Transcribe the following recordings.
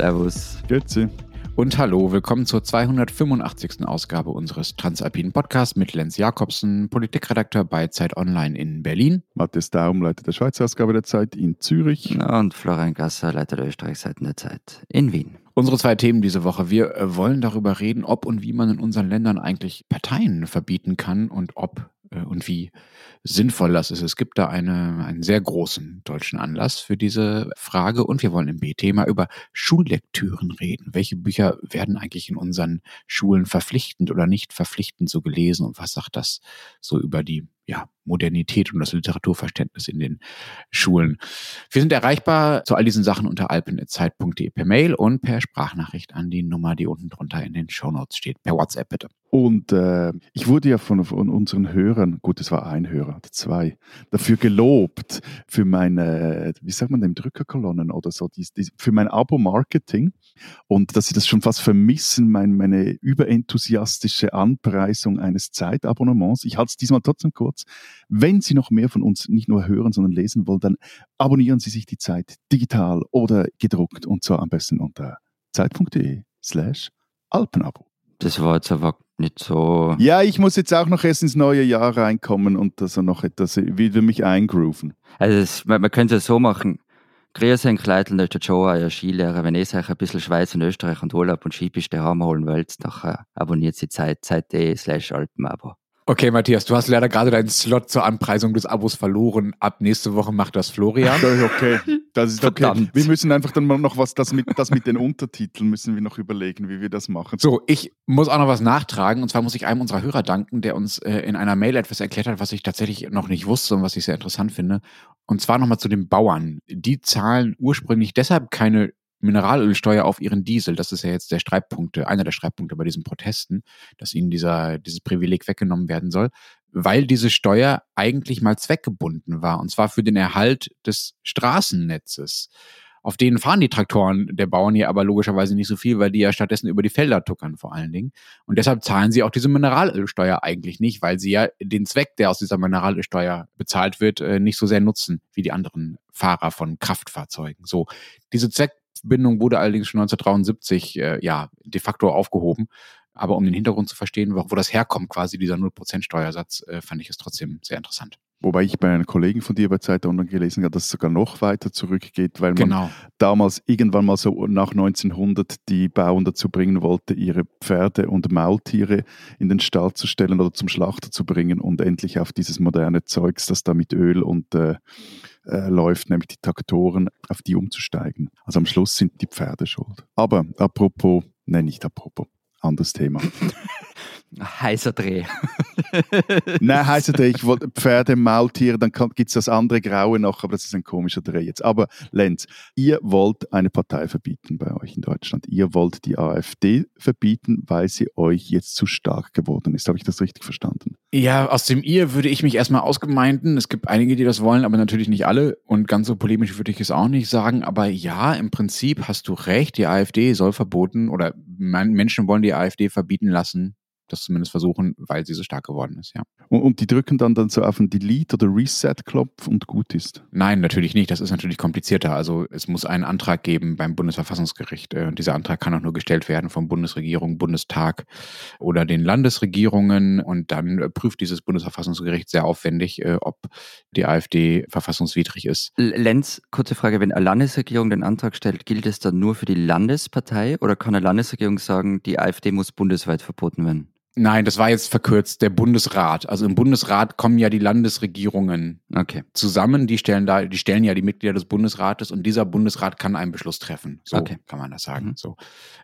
Servus. Grüezi. Und hallo, willkommen zur 285. Ausgabe unseres Transalpinen Podcasts mit Lenz Jakobsen, Politikredakteur bei Zeit Online in Berlin. Matthias Daum, Leiter der Schweizer Ausgabe der Zeit in Zürich. Und Florian Gasser, Leiter der Österreichseiten der Zeit in Wien. Unsere zwei Themen diese Woche. Wir äh, wollen darüber reden, ob und wie man in unseren Ländern eigentlich Parteien verbieten kann und ob und wie sinnvoll das ist. Es gibt da eine, einen sehr großen deutschen Anlass für diese Frage und wir wollen im B-Thema über Schullektüren reden. Welche Bücher werden eigentlich in unseren Schulen verpflichtend oder nicht verpflichtend so gelesen und was sagt das so über die ja, Modernität und das Literaturverständnis in den Schulen. Wir sind erreichbar zu all diesen Sachen unter alpenzeit.de per Mail und per Sprachnachricht an die Nummer, die unten drunter in den Shownotes steht. Per WhatsApp bitte. Und äh, ich wurde ja von, von, unseren Hörern, gut, es war ein Hörer oder zwei, dafür gelobt, für meine, wie sagt man dem, Drückerkolonnen oder so, dies, dies, für mein Abo-Marketing und dass sie das schon fast vermissen, mein, meine überenthusiastische Anpreisung eines Zeitabonnements. Ich halte es diesmal trotzdem kurz. Wenn Sie noch mehr von uns nicht nur hören, sondern lesen wollen, dann abonnieren Sie sich die Zeit digital oder gedruckt und zwar am besten unter zeit.de slash Alpenabo. Das war jetzt aber nicht so. Ja, ich muss jetzt auch noch erst ins neue Jahr reinkommen und also noch etwas wieder mich eingrooven. Also das, man, man könnte es so machen. Grüß ein Kleidl, das ist der Joe, euer Skilehrer. Wenn ihr euch ein bisschen Schweiz und Österreich und Urlaub und Skipiste haben holen wollt, dann abonniert sie Zeit, zeit.de slash Alpenabo. Okay, Matthias, du hast leider gerade deinen Slot zur Anpreisung des Abos verloren. Ab nächste Woche macht das Florian. Okay, das ist okay. Verdammt. Wir müssen einfach dann mal noch was, das mit, das mit den Untertiteln müssen wir noch überlegen, wie wir das machen. So, ich muss auch noch was nachtragen. Und zwar muss ich einem unserer Hörer danken, der uns äh, in einer Mail etwas erklärt hat, was ich tatsächlich noch nicht wusste und was ich sehr interessant finde. Und zwar nochmal zu den Bauern. Die zahlen ursprünglich deshalb keine Mineralölsteuer auf ihren Diesel. Das ist ja jetzt der Streitpunkt, einer der Streitpunkte bei diesen Protesten, dass ihnen dieser, dieses Privileg weggenommen werden soll, weil diese Steuer eigentlich mal zweckgebunden war, und zwar für den Erhalt des Straßennetzes. Auf denen fahren die Traktoren der Bauern hier aber logischerweise nicht so viel, weil die ja stattdessen über die Felder tuckern vor allen Dingen. Und deshalb zahlen sie auch diese Mineralölsteuer eigentlich nicht, weil sie ja den Zweck, der aus dieser Mineralölsteuer bezahlt wird, äh, nicht so sehr nutzen wie die anderen Fahrer von Kraftfahrzeugen. So, diese Zweck Bindung wurde allerdings schon 1973 äh, ja de facto aufgehoben. Aber um den Hintergrund zu verstehen, wo, wo das herkommt, quasi dieser 0% Steuersatz, äh, fand ich es trotzdem sehr interessant. Wobei ich bei einem Kollegen von dir bei Zeit Online gelesen habe, dass es sogar noch weiter zurückgeht, weil man genau. damals irgendwann mal so nach 1900 die Bauern dazu bringen wollte, ihre Pferde und Maultiere in den Stall zu stellen oder zum Schlachter zu bringen und endlich auf dieses moderne Zeugs, das da mit Öl und äh, äh, läuft, nämlich die Traktoren, auf die umzusteigen. Also am Schluss sind die Pferde schuld. Aber apropos, nein, nicht apropos, anderes Thema. Heißer Dreh. Nein, heißer Dreh. Ich wollte Pferde, Maultiere, dann gibt es das andere Graue noch, aber das ist ein komischer Dreh jetzt. Aber Lenz, ihr wollt eine Partei verbieten bei euch in Deutschland. Ihr wollt die AfD verbieten, weil sie euch jetzt zu stark geworden ist. Habe ich das richtig verstanden? Ja, aus dem Ihr würde ich mich erstmal ausgemeinten. Es gibt einige, die das wollen, aber natürlich nicht alle. Und ganz so polemisch würde ich es auch nicht sagen. Aber ja, im Prinzip hast du recht. Die AfD soll verboten oder Menschen wollen die AfD verbieten lassen das zumindest versuchen, weil sie so stark geworden ist, ja. Und, und die drücken dann, dann so auf einen Delete- oder Reset-Knopf und gut ist? Nein, natürlich nicht. Das ist natürlich komplizierter. Also es muss einen Antrag geben beim Bundesverfassungsgericht. Äh, und dieser Antrag kann auch nur gestellt werden vom Bundesregierung, Bundestag oder den Landesregierungen. Und dann äh, prüft dieses Bundesverfassungsgericht sehr aufwendig, äh, ob die AfD verfassungswidrig ist. Lenz, kurze Frage. Wenn eine Landesregierung den Antrag stellt, gilt es dann nur für die Landespartei oder kann eine Landesregierung sagen, die AfD muss bundesweit verboten werden? Nein, das war jetzt verkürzt, der Bundesrat. Also im Bundesrat kommen ja die Landesregierungen okay. zusammen, die stellen da, die stellen ja die Mitglieder des Bundesrates und dieser Bundesrat kann einen Beschluss treffen. So okay. kann man das sagen. Mhm. So.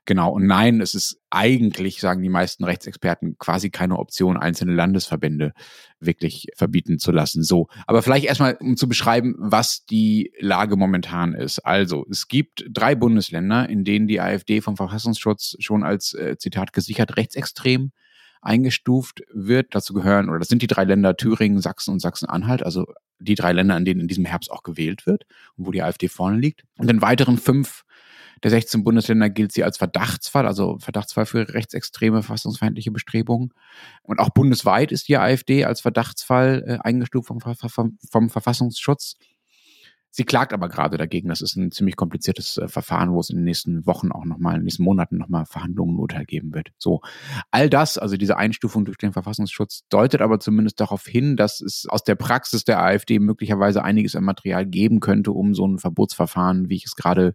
Genau. Und nein, es ist eigentlich, sagen die meisten Rechtsexperten, quasi keine Option, einzelne Landesverbände wirklich verbieten zu lassen. So. Aber vielleicht erstmal, um zu beschreiben, was die Lage momentan ist. Also, es gibt drei Bundesländer, in denen die AfD vom Verfassungsschutz schon als, äh, Zitat, gesichert rechtsextrem eingestuft wird. Dazu gehören, oder das sind die drei Länder Thüringen, Sachsen und Sachsen-Anhalt, also die drei Länder, in denen in diesem Herbst auch gewählt wird und wo die AfD vorne liegt. Und in weiteren fünf der 16 Bundesländer gilt sie als Verdachtsfall, also Verdachtsfall für rechtsextreme, verfassungsfeindliche Bestrebungen. Und auch bundesweit ist die AfD als Verdachtsfall äh, eingestuft vom, vom, vom Verfassungsschutz. Sie klagt aber gerade dagegen. Das ist ein ziemlich kompliziertes äh, Verfahren, wo es in den nächsten Wochen auch nochmal, in den nächsten Monaten nochmal Verhandlungen und Urteil geben wird. So. All das, also diese Einstufung durch den Verfassungsschutz, deutet aber zumindest darauf hin, dass es aus der Praxis der AfD möglicherweise einiges an Material geben könnte, um so ein Verbotsverfahren, wie ich es gerade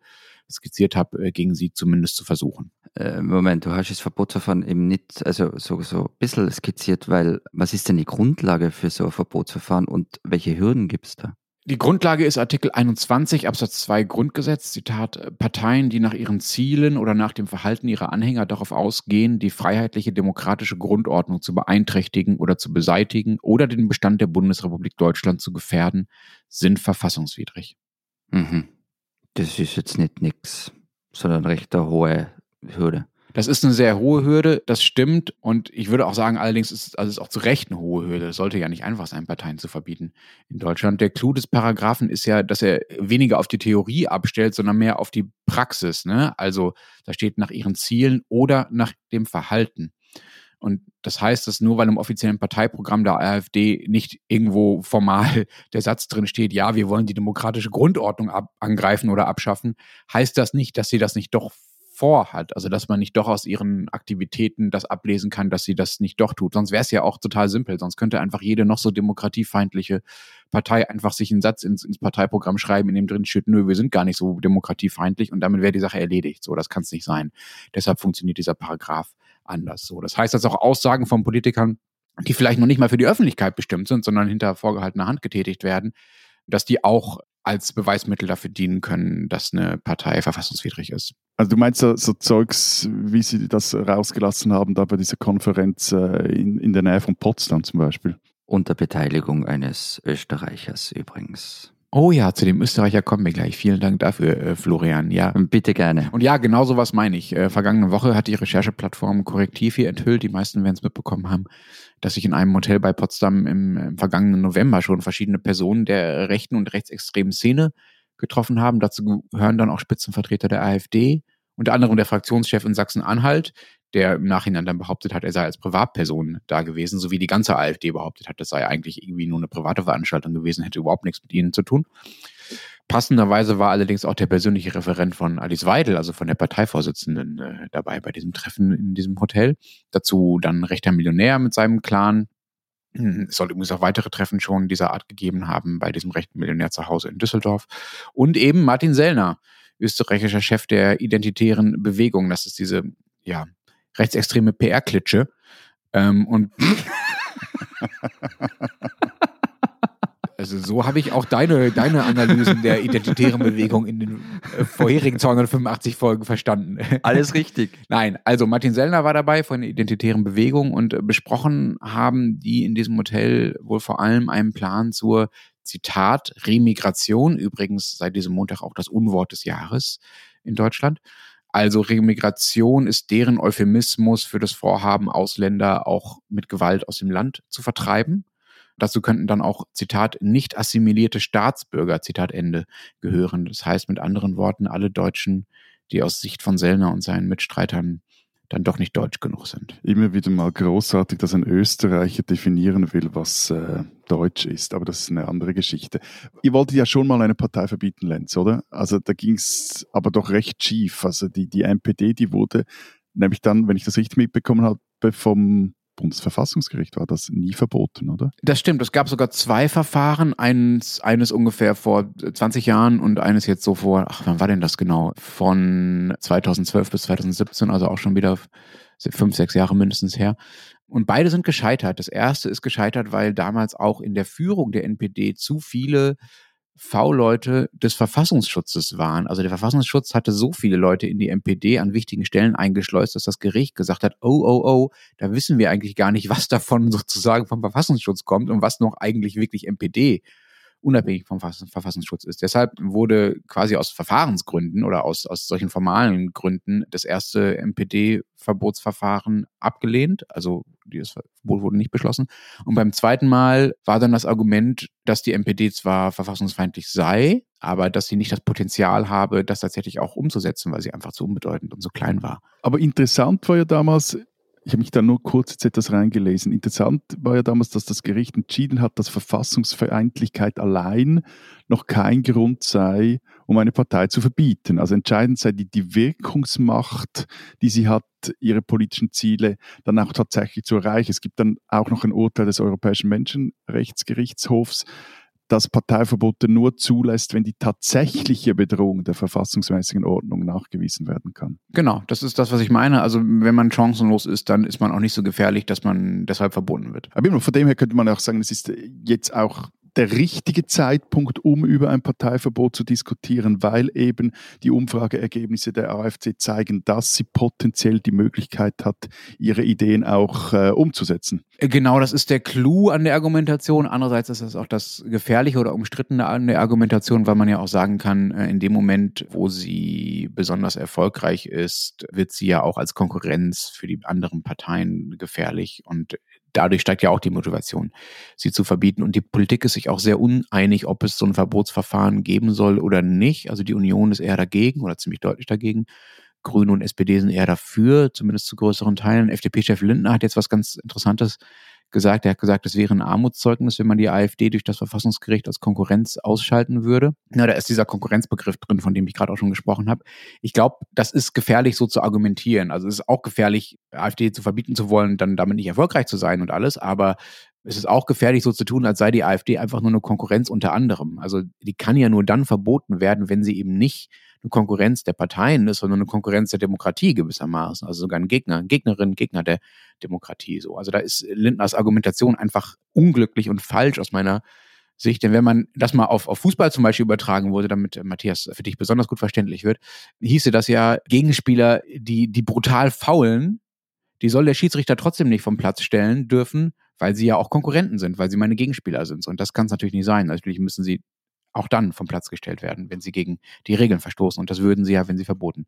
skizziert habe, äh, gegen sie zumindest zu versuchen. Äh, Moment, du hast das Verbotsverfahren eben nicht, also so, so ein bisschen skizziert, weil was ist denn die Grundlage für so ein Verbotsverfahren und welche Hürden gibt es da? Die Grundlage ist Artikel 21 Absatz 2 Grundgesetz, Zitat, Parteien, die nach ihren Zielen oder nach dem Verhalten ihrer Anhänger darauf ausgehen, die freiheitliche demokratische Grundordnung zu beeinträchtigen oder zu beseitigen oder den Bestand der Bundesrepublik Deutschland zu gefährden, sind verfassungswidrig. Mhm. Das ist jetzt nicht nix, sondern recht eine hohe Hürde. Das ist eine sehr hohe Hürde, das stimmt. Und ich würde auch sagen, allerdings ist also ist auch zu Recht eine hohe Hürde. Es sollte ja nicht einfach sein, Parteien zu verbieten in Deutschland. Der Clou des Paragraphen ist ja, dass er weniger auf die Theorie abstellt, sondern mehr auf die Praxis. Ne? Also da steht nach ihren Zielen oder nach dem Verhalten. Und das heißt, dass nur weil im offiziellen Parteiprogramm der AfD nicht irgendwo formal der Satz drin steht, ja, wir wollen die demokratische Grundordnung ab angreifen oder abschaffen, heißt das nicht, dass sie das nicht doch vorhat. Also dass man nicht doch aus ihren Aktivitäten das ablesen kann, dass sie das nicht doch tut. Sonst wäre es ja auch total simpel. Sonst könnte einfach jede noch so demokratiefeindliche Partei einfach sich einen Satz ins, ins Parteiprogramm schreiben, in dem drin steht, nö, wir sind gar nicht so demokratiefeindlich und damit wäre die Sache erledigt. So, das kann es nicht sein. Deshalb funktioniert dieser Paragraph anders. So, das heißt, dass auch Aussagen von Politikern, die vielleicht noch nicht mal für die Öffentlichkeit bestimmt sind, sondern hinter vorgehaltener Hand getätigt werden, dass die auch als Beweismittel dafür dienen können, dass eine Partei verfassungswidrig ist. Also du meinst so, so Zeugs, wie sie das rausgelassen haben, da bei dieser Konferenz äh, in, in der Nähe von Potsdam zum Beispiel? Unter Beteiligung eines Österreichers übrigens. Oh ja, zu dem Österreicher kommen wir gleich. Vielen Dank dafür, äh, Florian. Ja, bitte gerne. Und ja, genau so was meine ich. Äh, vergangene Woche hat die Rechercheplattform Korrektiv hier enthüllt, die meisten werden es mitbekommen haben, dass sich in einem Hotel bei Potsdam im, im, vergangenen November schon verschiedene Personen der rechten und rechtsextremen Szene getroffen haben. Dazu gehören dann auch Spitzenvertreter der AfD, unter anderem der Fraktionschef in Sachsen-Anhalt, der im Nachhinein dann behauptet hat, er sei als Privatperson da gewesen, so wie die ganze AfD behauptet hat, das sei eigentlich irgendwie nur eine private Veranstaltung gewesen, hätte überhaupt nichts mit ihnen zu tun. Passenderweise war allerdings auch der persönliche Referent von Alice Weidel, also von der Parteivorsitzenden, äh, dabei bei diesem Treffen in diesem Hotel. Dazu dann rechter Millionär mit seinem Clan. Es soll übrigens auch weitere Treffen schon dieser Art gegeben haben bei diesem rechten Millionär zu Hause in Düsseldorf. Und eben Martin Sellner, österreichischer Chef der identitären Bewegung. Das ist diese, ja, rechtsextreme PR-Klitsche. Ähm, und also so habe ich auch deine, deine Analysen der identitären Bewegung in den äh, vorherigen 285 Folgen verstanden. Alles richtig. Nein, also Martin Sellner war dabei von der identitären Bewegung und äh, besprochen haben die in diesem Hotel wohl vor allem einen Plan zur Zitat Remigration, übrigens seit diesem Montag auch das Unwort des Jahres in Deutschland. Also Remigration ist deren Euphemismus für das Vorhaben, Ausländer auch mit Gewalt aus dem Land zu vertreiben. Dazu könnten dann auch, Zitat, nicht assimilierte Staatsbürger, Zitat Ende, gehören. Das heißt mit anderen Worten, alle Deutschen, die aus Sicht von Sellner und seinen Mitstreitern dann doch nicht deutsch genug sind. Immer wieder mal großartig, dass ein Österreicher definieren will, was äh, deutsch ist, aber das ist eine andere Geschichte. Ihr wolltet ja schon mal eine Partei verbieten, Lenz, oder? Also da ging es aber doch recht schief. Also die, die NPD, die wurde nämlich dann, wenn ich das richtig mitbekommen habe, vom Bundesverfassungsgericht war das nie verboten, oder? Das stimmt. Es gab sogar zwei Verfahren. Eines, eines ungefähr vor 20 Jahren und eines jetzt so vor, ach, wann war denn das genau? Von 2012 bis 2017, also auch schon wieder fünf, sechs Jahre mindestens her. Und beide sind gescheitert. Das erste ist gescheitert, weil damals auch in der Führung der NPD zu viele V-Leute des Verfassungsschutzes waren. Also der Verfassungsschutz hatte so viele Leute in die MPD an wichtigen Stellen eingeschleust, dass das Gericht gesagt hat, oh, oh, oh, da wissen wir eigentlich gar nicht, was davon sozusagen vom Verfassungsschutz kommt und was noch eigentlich wirklich MPD unabhängig vom Verfassungsschutz ist. Deshalb wurde quasi aus Verfahrensgründen oder aus, aus solchen formalen Gründen das erste MPD-Verbotsverfahren abgelehnt. Also das Verbot wurde nicht beschlossen. Und beim zweiten Mal war dann das Argument, dass die MPD zwar verfassungsfeindlich sei, aber dass sie nicht das Potenzial habe, das tatsächlich auch umzusetzen, weil sie einfach zu unbedeutend und zu klein war. Aber interessant war ja damals, Ich habe mich da nur kurz jetzt etwas reingelesen. Interessant war ja damals, dass das Gericht entschieden hat, dass Verfassungsfeindlichkeit allein noch kein Grund sei, um eine Partei zu verbieten. Also entscheidend sei die, die Wirkungsmacht, die sie hat, ihre politischen Ziele dann auch tatsächlich zu erreichen. Es gibt dann auch noch ein Urteil des Europäischen Menschenrechtsgerichtshofs, das Parteiverbote nur zulässt, wenn die tatsächliche Bedrohung der verfassungsmäßigen Ordnung nachgewiesen werden kann. Genau, das ist das, was ich meine. Also wenn man chancenlos ist, dann ist man auch nicht so gefährlich, dass man deshalb verboten wird. Aber von dem her könnte man auch sagen, es ist jetzt auch der richtige Zeitpunkt, um über ein Parteiverbot zu diskutieren, weil eben die Umfrageergebnisse der AfD zeigen, dass sie potenziell die Möglichkeit hat, ihre Ideen auch äh, umzusetzen. Genau, das ist der Clou an der Argumentation. Andererseits ist das auch das Gefährliche oder Umstrittene an der Argumentation, weil man ja auch sagen kann, äh, in dem Moment, wo sie besonders erfolgreich ist, wird sie ja auch als Konkurrenz für die anderen Parteien gefährlich. Und dadurch steigt ja auch die Motivation, sie zu verbieten. Und die Politik ist sich auch sehr uneinig, ob es so ein Verbotsverfahren geben soll oder nicht. Also die Union ist eher dagegen oder ziemlich deutlich dagegen. Grüne und SPD sind eher dafür, zumindest zu größeren Teilen. FDP-Chef Lindner hat jetzt was ganz Interessantes gesagt. Er hat gesagt, es wäre ein Armutszeugnis, wenn man die AfD durch das Verfassungsgericht als Konkurrenz ausschalten würde. Ja, da ist dieser Konkurrenzbegriff drin, von dem ich gerade auch schon gesprochen habe. Ich glaube, das ist gefährlich, so zu argumentieren. Also es ist auch gefährlich, AfD zu verbieten zu wollen, dann damit nicht erfolgreich zu sein und alles. Aber es ist auch gefährlich, so zu tun, als sei die AfD einfach nur eine Konkurrenz unter anderem. Also die kann ja nur dann verboten werden, wenn sie eben nicht eine Konkurrenz der Parteien ist, sondern eine Konkurrenz der Demokratie gewissermaßen. Also sogar ein Gegner, Gegnerin, Gegner der Demokratie. So. Also da ist Lindners Argumentation einfach unglücklich und falsch aus meiner Sicht. Denn wenn man das mal auf, auf Fußball zum Beispiel übertragen würde, damit äh, Matthias für dich besonders gut verständlich wird, hieße das ja, Gegenspieler, die, die brutal faulen, die soll der Schiedsrichter trotzdem nicht vom Platz stellen dürfen, weil sie ja auch Konkurrenten sind, weil sie meine Gegenspieler sind. Und das kann es natürlich nicht sein. Natürlich müssen sie auch dann vom Platz gestellt werden, wenn sie gegen die Regeln verstoßen. Und das würden sie ja, wenn sie verboten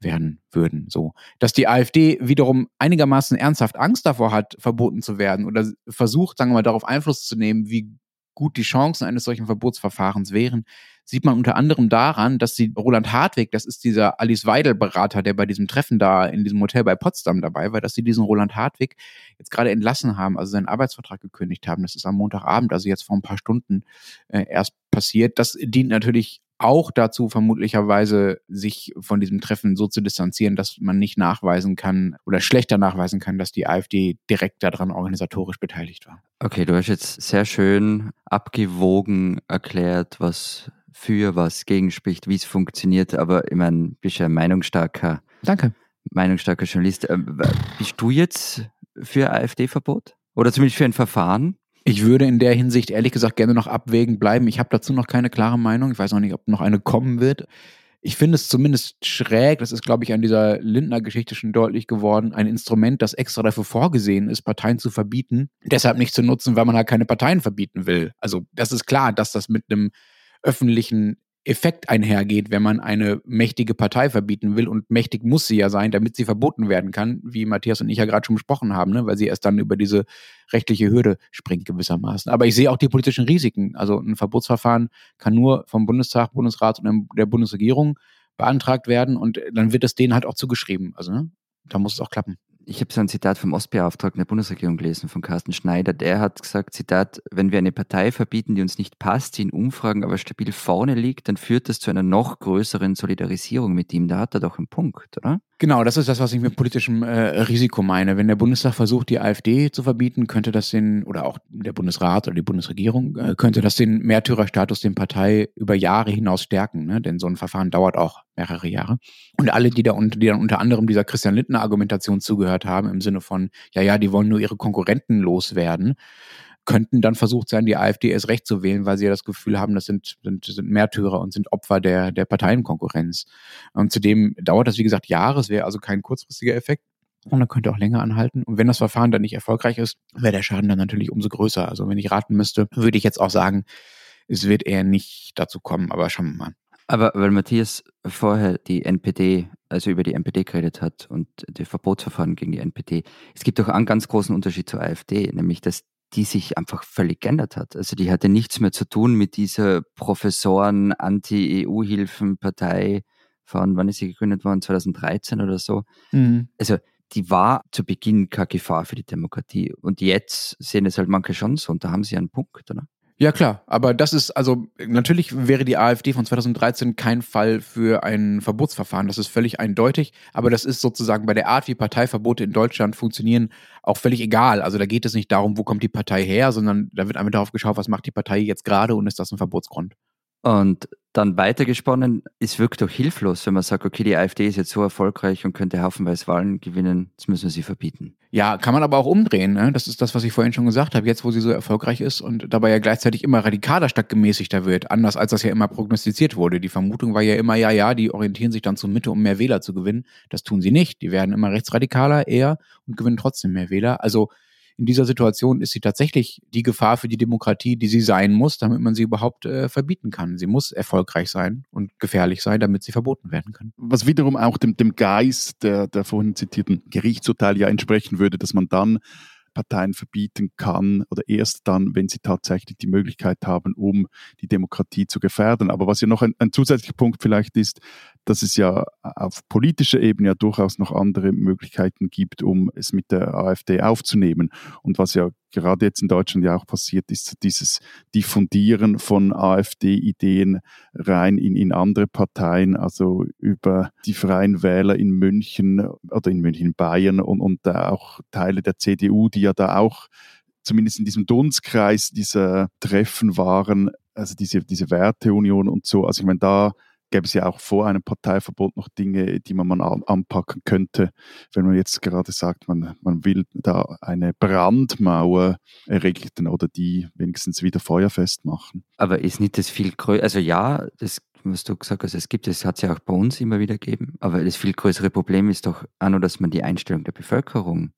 werden würden. So. Dass die AfD wiederum einigermaßen ernsthaft Angst davor hat, verboten zu werden oder versucht, sagen wir mal, darauf Einfluss zu nehmen, wie gut die Chancen eines solchen Verbotsverfahrens wären, sieht man unter anderem daran, dass sie Roland Hartwig, das ist dieser Alice Weidel-Berater, der bei diesem Treffen da in diesem Hotel bei Potsdam dabei war, dass sie diesen Roland Hartwig jetzt gerade entlassen haben, also seinen Arbeitsvertrag gekündigt haben. Das ist am Montagabend, also jetzt vor ein paar Stunden äh, erst passiert. Das dient natürlich auch dazu, vermutlicherweise sich von diesem Treffen so zu distanzieren, dass man nicht nachweisen kann oder schlechter nachweisen kann, dass die AfD direkt daran organisatorisch beteiligt war. Okay, du hast jetzt sehr schön abgewogen erklärt, was für, was gegenspricht, wie es funktioniert, aber ich meine, bist ja ein meinungsstarker, Danke. meinungsstarker Journalist. Ähm, bist du jetzt für AfD-Verbot? Oder zumindest für ein Verfahren? Ich würde in der Hinsicht ehrlich gesagt gerne noch abwägend bleiben. Ich habe dazu noch keine klare Meinung. Ich weiß auch nicht, ob noch eine kommen wird. Ich finde es zumindest schräg, das ist, glaube ich, an dieser Lindner-Geschichte schon deutlich geworden, ein Instrument, das extra dafür vorgesehen ist, Parteien zu verbieten, deshalb nicht zu nutzen, weil man halt keine Parteien verbieten will. Also das ist klar, dass das mit einem öffentlichen Effekt einhergeht, wenn man eine mächtige Partei verbieten will. Und mächtig muss sie ja sein, damit sie verboten werden kann, wie Matthias und ich ja gerade schon besprochen haben, ne? weil sie erst dann über diese rechtliche Hürde springt gewissermaßen. Aber ich sehe auch die politischen Risiken. Also ein Verbotsverfahren kann nur vom Bundestag, Bundesrat und der Bundesregierung beantragt werden und dann wird es denen halt auch zugeschrieben. Also ne? da muss es auch klappen ich habe so ein Zitat vom Ostbeauftragten der Bundesregierung gelesen, von Carsten Schneider. Der hat gesagt, Zitat, wenn wir eine Partei verbieten, die uns nicht passt, die in Umfragen aber stabil vorne liegt, dann führt das zu einer noch größeren Solidarisierung mit ihm. Da hat er doch einen Punkt, oder? Genau, das ist das, was ich mit politischem äh, Risiko meine. Wenn der Bundestag versucht, die AfD zu verbieten, könnte das den, oder auch der Bundesrat oder die Bundesregierung, äh, könnte das den Märtyrerstatus der Partei über Jahre hinaus stärken. Ne? Denn so ein Verfahren dauert auch mehrere Jahre. Und alle, die, da, die dann unter anderem dieser Christian Lindner Argumentation zugehört haben, im Sinne von, ja, ja, die wollen nur ihre Konkurrenten loswerden, könnten dann versucht sein, die AfD erst recht zu wählen, weil sie ja das Gefühl haben, das sind, sind, sind Märtyrer und sind Opfer der, der Parteienkonkurrenz. Und zudem dauert das, wie gesagt, Jahre. Es wäre also kein kurzfristiger Effekt. Und dann könnte auch länger anhalten. Und wenn das Verfahren dann nicht erfolgreich ist, wäre der Schaden dann natürlich umso größer. Also wenn ich raten müsste, würde ich jetzt auch sagen, es wird eher nicht dazu kommen, aber schauen wir mal. Aber weil Matthias vorher die NPD, also über die NPD geredet hat und die Verbotsverfahren gegen die NPD, es gibt doch einen ganz großen Unterschied zur AfD, nämlich dass die sich einfach völlig geändert hat. Also die hatte nichts mehr zu tun mit dieser Professoren-Anti-EU-Hilfen-Partei von, wann ist sie gegründet worden, 2013 oder so. Mhm. Also die war zu Beginn keine Gefahr für die Demokratie. Und jetzt sehen es halt manche schon so und da haben sie einen Punkt, oder? Ja, klar. Aber das ist, also natürlich wäre die AfD von 2013 kein Fall für ein Verbotsverfahren. Das ist völlig eindeutig. Aber das ist sozusagen bei der Art, wie Parteiverbote in Deutschland funktionieren, auch völlig egal. Also da geht es nicht darum, wo kommt die Partei her, sondern da wird einfach darauf geschaut, was macht die Partei jetzt gerade und ist das ein Verbotsgrund. Und dann weitergesponnen, es wirkt doch hilflos, wenn man sagt, okay, die AfD ist jetzt so erfolgreich und könnte haufenweise Wahlen gewinnen, jetzt müssen wir sie verbieten. Ja, kann man aber auch umdrehen. Ne? Das ist das, was ich vorhin schon gesagt habe. Jetzt, wo sie so erfolgreich ist und dabei ja gleichzeitig immer radikaler statt gemäßigter wird, anders als das ja immer prognostiziert wurde. Die Vermutung war ja immer, ja, ja, die orientieren sich dann zur Mitte, um mehr Wähler zu gewinnen. Das tun sie nicht. Die werden immer rechtsradikaler eher und gewinnen trotzdem mehr Wähler. Also in dieser Situation ist sie tatsächlich die Gefahr für die Demokratie, die sie sein muss, damit man sie überhaupt äh, verbieten kann. Sie muss erfolgreich sein und gefährlich sein, damit sie verboten werden kann. Was wiederum auch dem, dem Geist der, der vorhin zitierten Gerichtsurteile ja entsprechen würde, dass man dann Parteien verbieten kann oder erst dann, wenn sie tatsächlich die Möglichkeit haben, um die Demokratie zu gefährden. Aber was ja noch ein, ein zusätzlicher Punkt vielleicht ist, dass es ja auf politischer Ebene ja durchaus noch andere Möglichkeiten gibt, um es mit der AfD aufzunehmen. Und was ja gerade jetzt in Deutschland ja auch passiert, ist dieses Diffundieren von AfD-Ideen rein in, in andere Parteien, also über die Freien Wähler in München oder in München, Bayern und, und auch Teile der CDU, die ja da auch zumindest in diesem Dunstkreis dieser Treffen waren, also diese, diese Werteunion und so. Also ich meine, da gäbe es ja auch vor einem Parteiverbot noch Dinge, die man anpacken könnte, wenn man jetzt gerade sagt, man, man will da eine Brandmauer errichten oder die wenigstens wieder feuerfest machen. Aber ist nicht das viel größer, also ja, das was du gesagt hast, es gibt, es hat es ja auch bei uns immer wieder gegeben, aber das viel größere Problem ist doch auch nur, dass man die Einstellung der Bevölkerung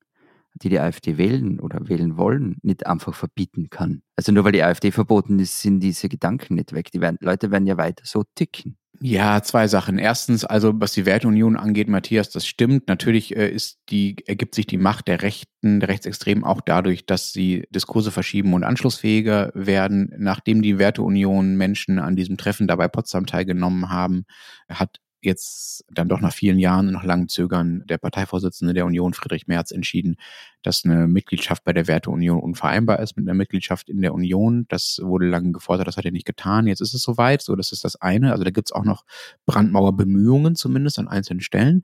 die die AfD wählen oder wählen wollen, nicht einfach verbieten kann. Also nur weil die AfD verboten ist, sind diese Gedanken nicht weg. Die werden, Leute werden ja weiter so ticken. Ja, zwei Sachen. Erstens, also was die Werteunion angeht, Matthias, das stimmt. Natürlich äh, ist die, ergibt sich die Macht der Rechten, der Rechtsextremen auch dadurch, dass sie Diskurse verschieben und anschlussfähiger werden. Nachdem die Werteunion Menschen an diesem Treffen dabei Potsdam teilgenommen haben, hat jetzt dann doch nach vielen Jahren und nach langem Zögern der Parteivorsitzende der Union, Friedrich Merz, entschieden, dass eine Mitgliedschaft bei der Werteunion unvereinbar ist mit einer Mitgliedschaft in der Union. Das wurde lange gefordert, das hat er nicht getan. Jetzt ist es soweit, so das ist das eine. Also da gibt es auch noch Brandmauerbemühungen zumindest an einzelnen Stellen.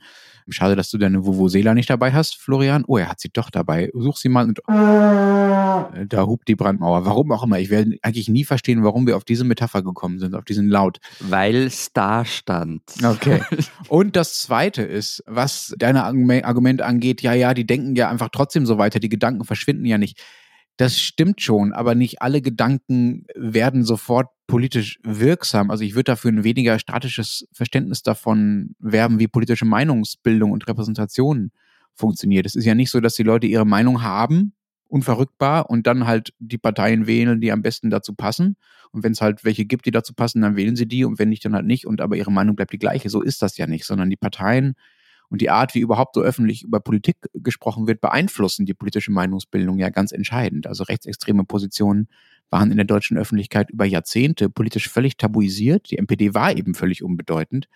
Schade, dass du deine Vuvuzela nicht dabei hast, Florian. Oh, er hat sie doch dabei. Such sie mal und äh, da hupt die Brandmauer. Warum auch immer. Ich werde eigentlich nie verstehen, warum wir auf diese Metapher gekommen sind, auf diesen Laut. Weil es da stand. Okay. Und das zweite ist, was deine Argument angeht, ja, ja, die denken ja einfach trotzdem so weiter, die Gedanken verschwinden ja nicht. Das stimmt schon, aber nicht alle Gedanken werden sofort politisch wirksam. Also ich würde dafür ein weniger statisches Verständnis davon werben, wie politische Meinungsbildung und Repräsentation funktioniert. Es ist ja nicht so, dass die Leute ihre Meinung haben, unverrückbar, und dann halt die Parteien wählen, die am besten dazu passen. Und wenn es halt welche gibt, die dazu passen, dann wählen sie die und wenn nicht, dann halt nicht. Und aber ihre Meinung bleibt die gleiche. So ist das ja nicht, sondern die Parteien und die Art, wie überhaupt so öffentlich über Politik gesprochen wird, beeinflussen die politische Meinungsbildung ja ganz entscheidend. Also rechtsextreme Positionen waren in der deutschen Öffentlichkeit über Jahrzehnte politisch völlig tabuisiert. Die NPD war eben völlig unbedeutend.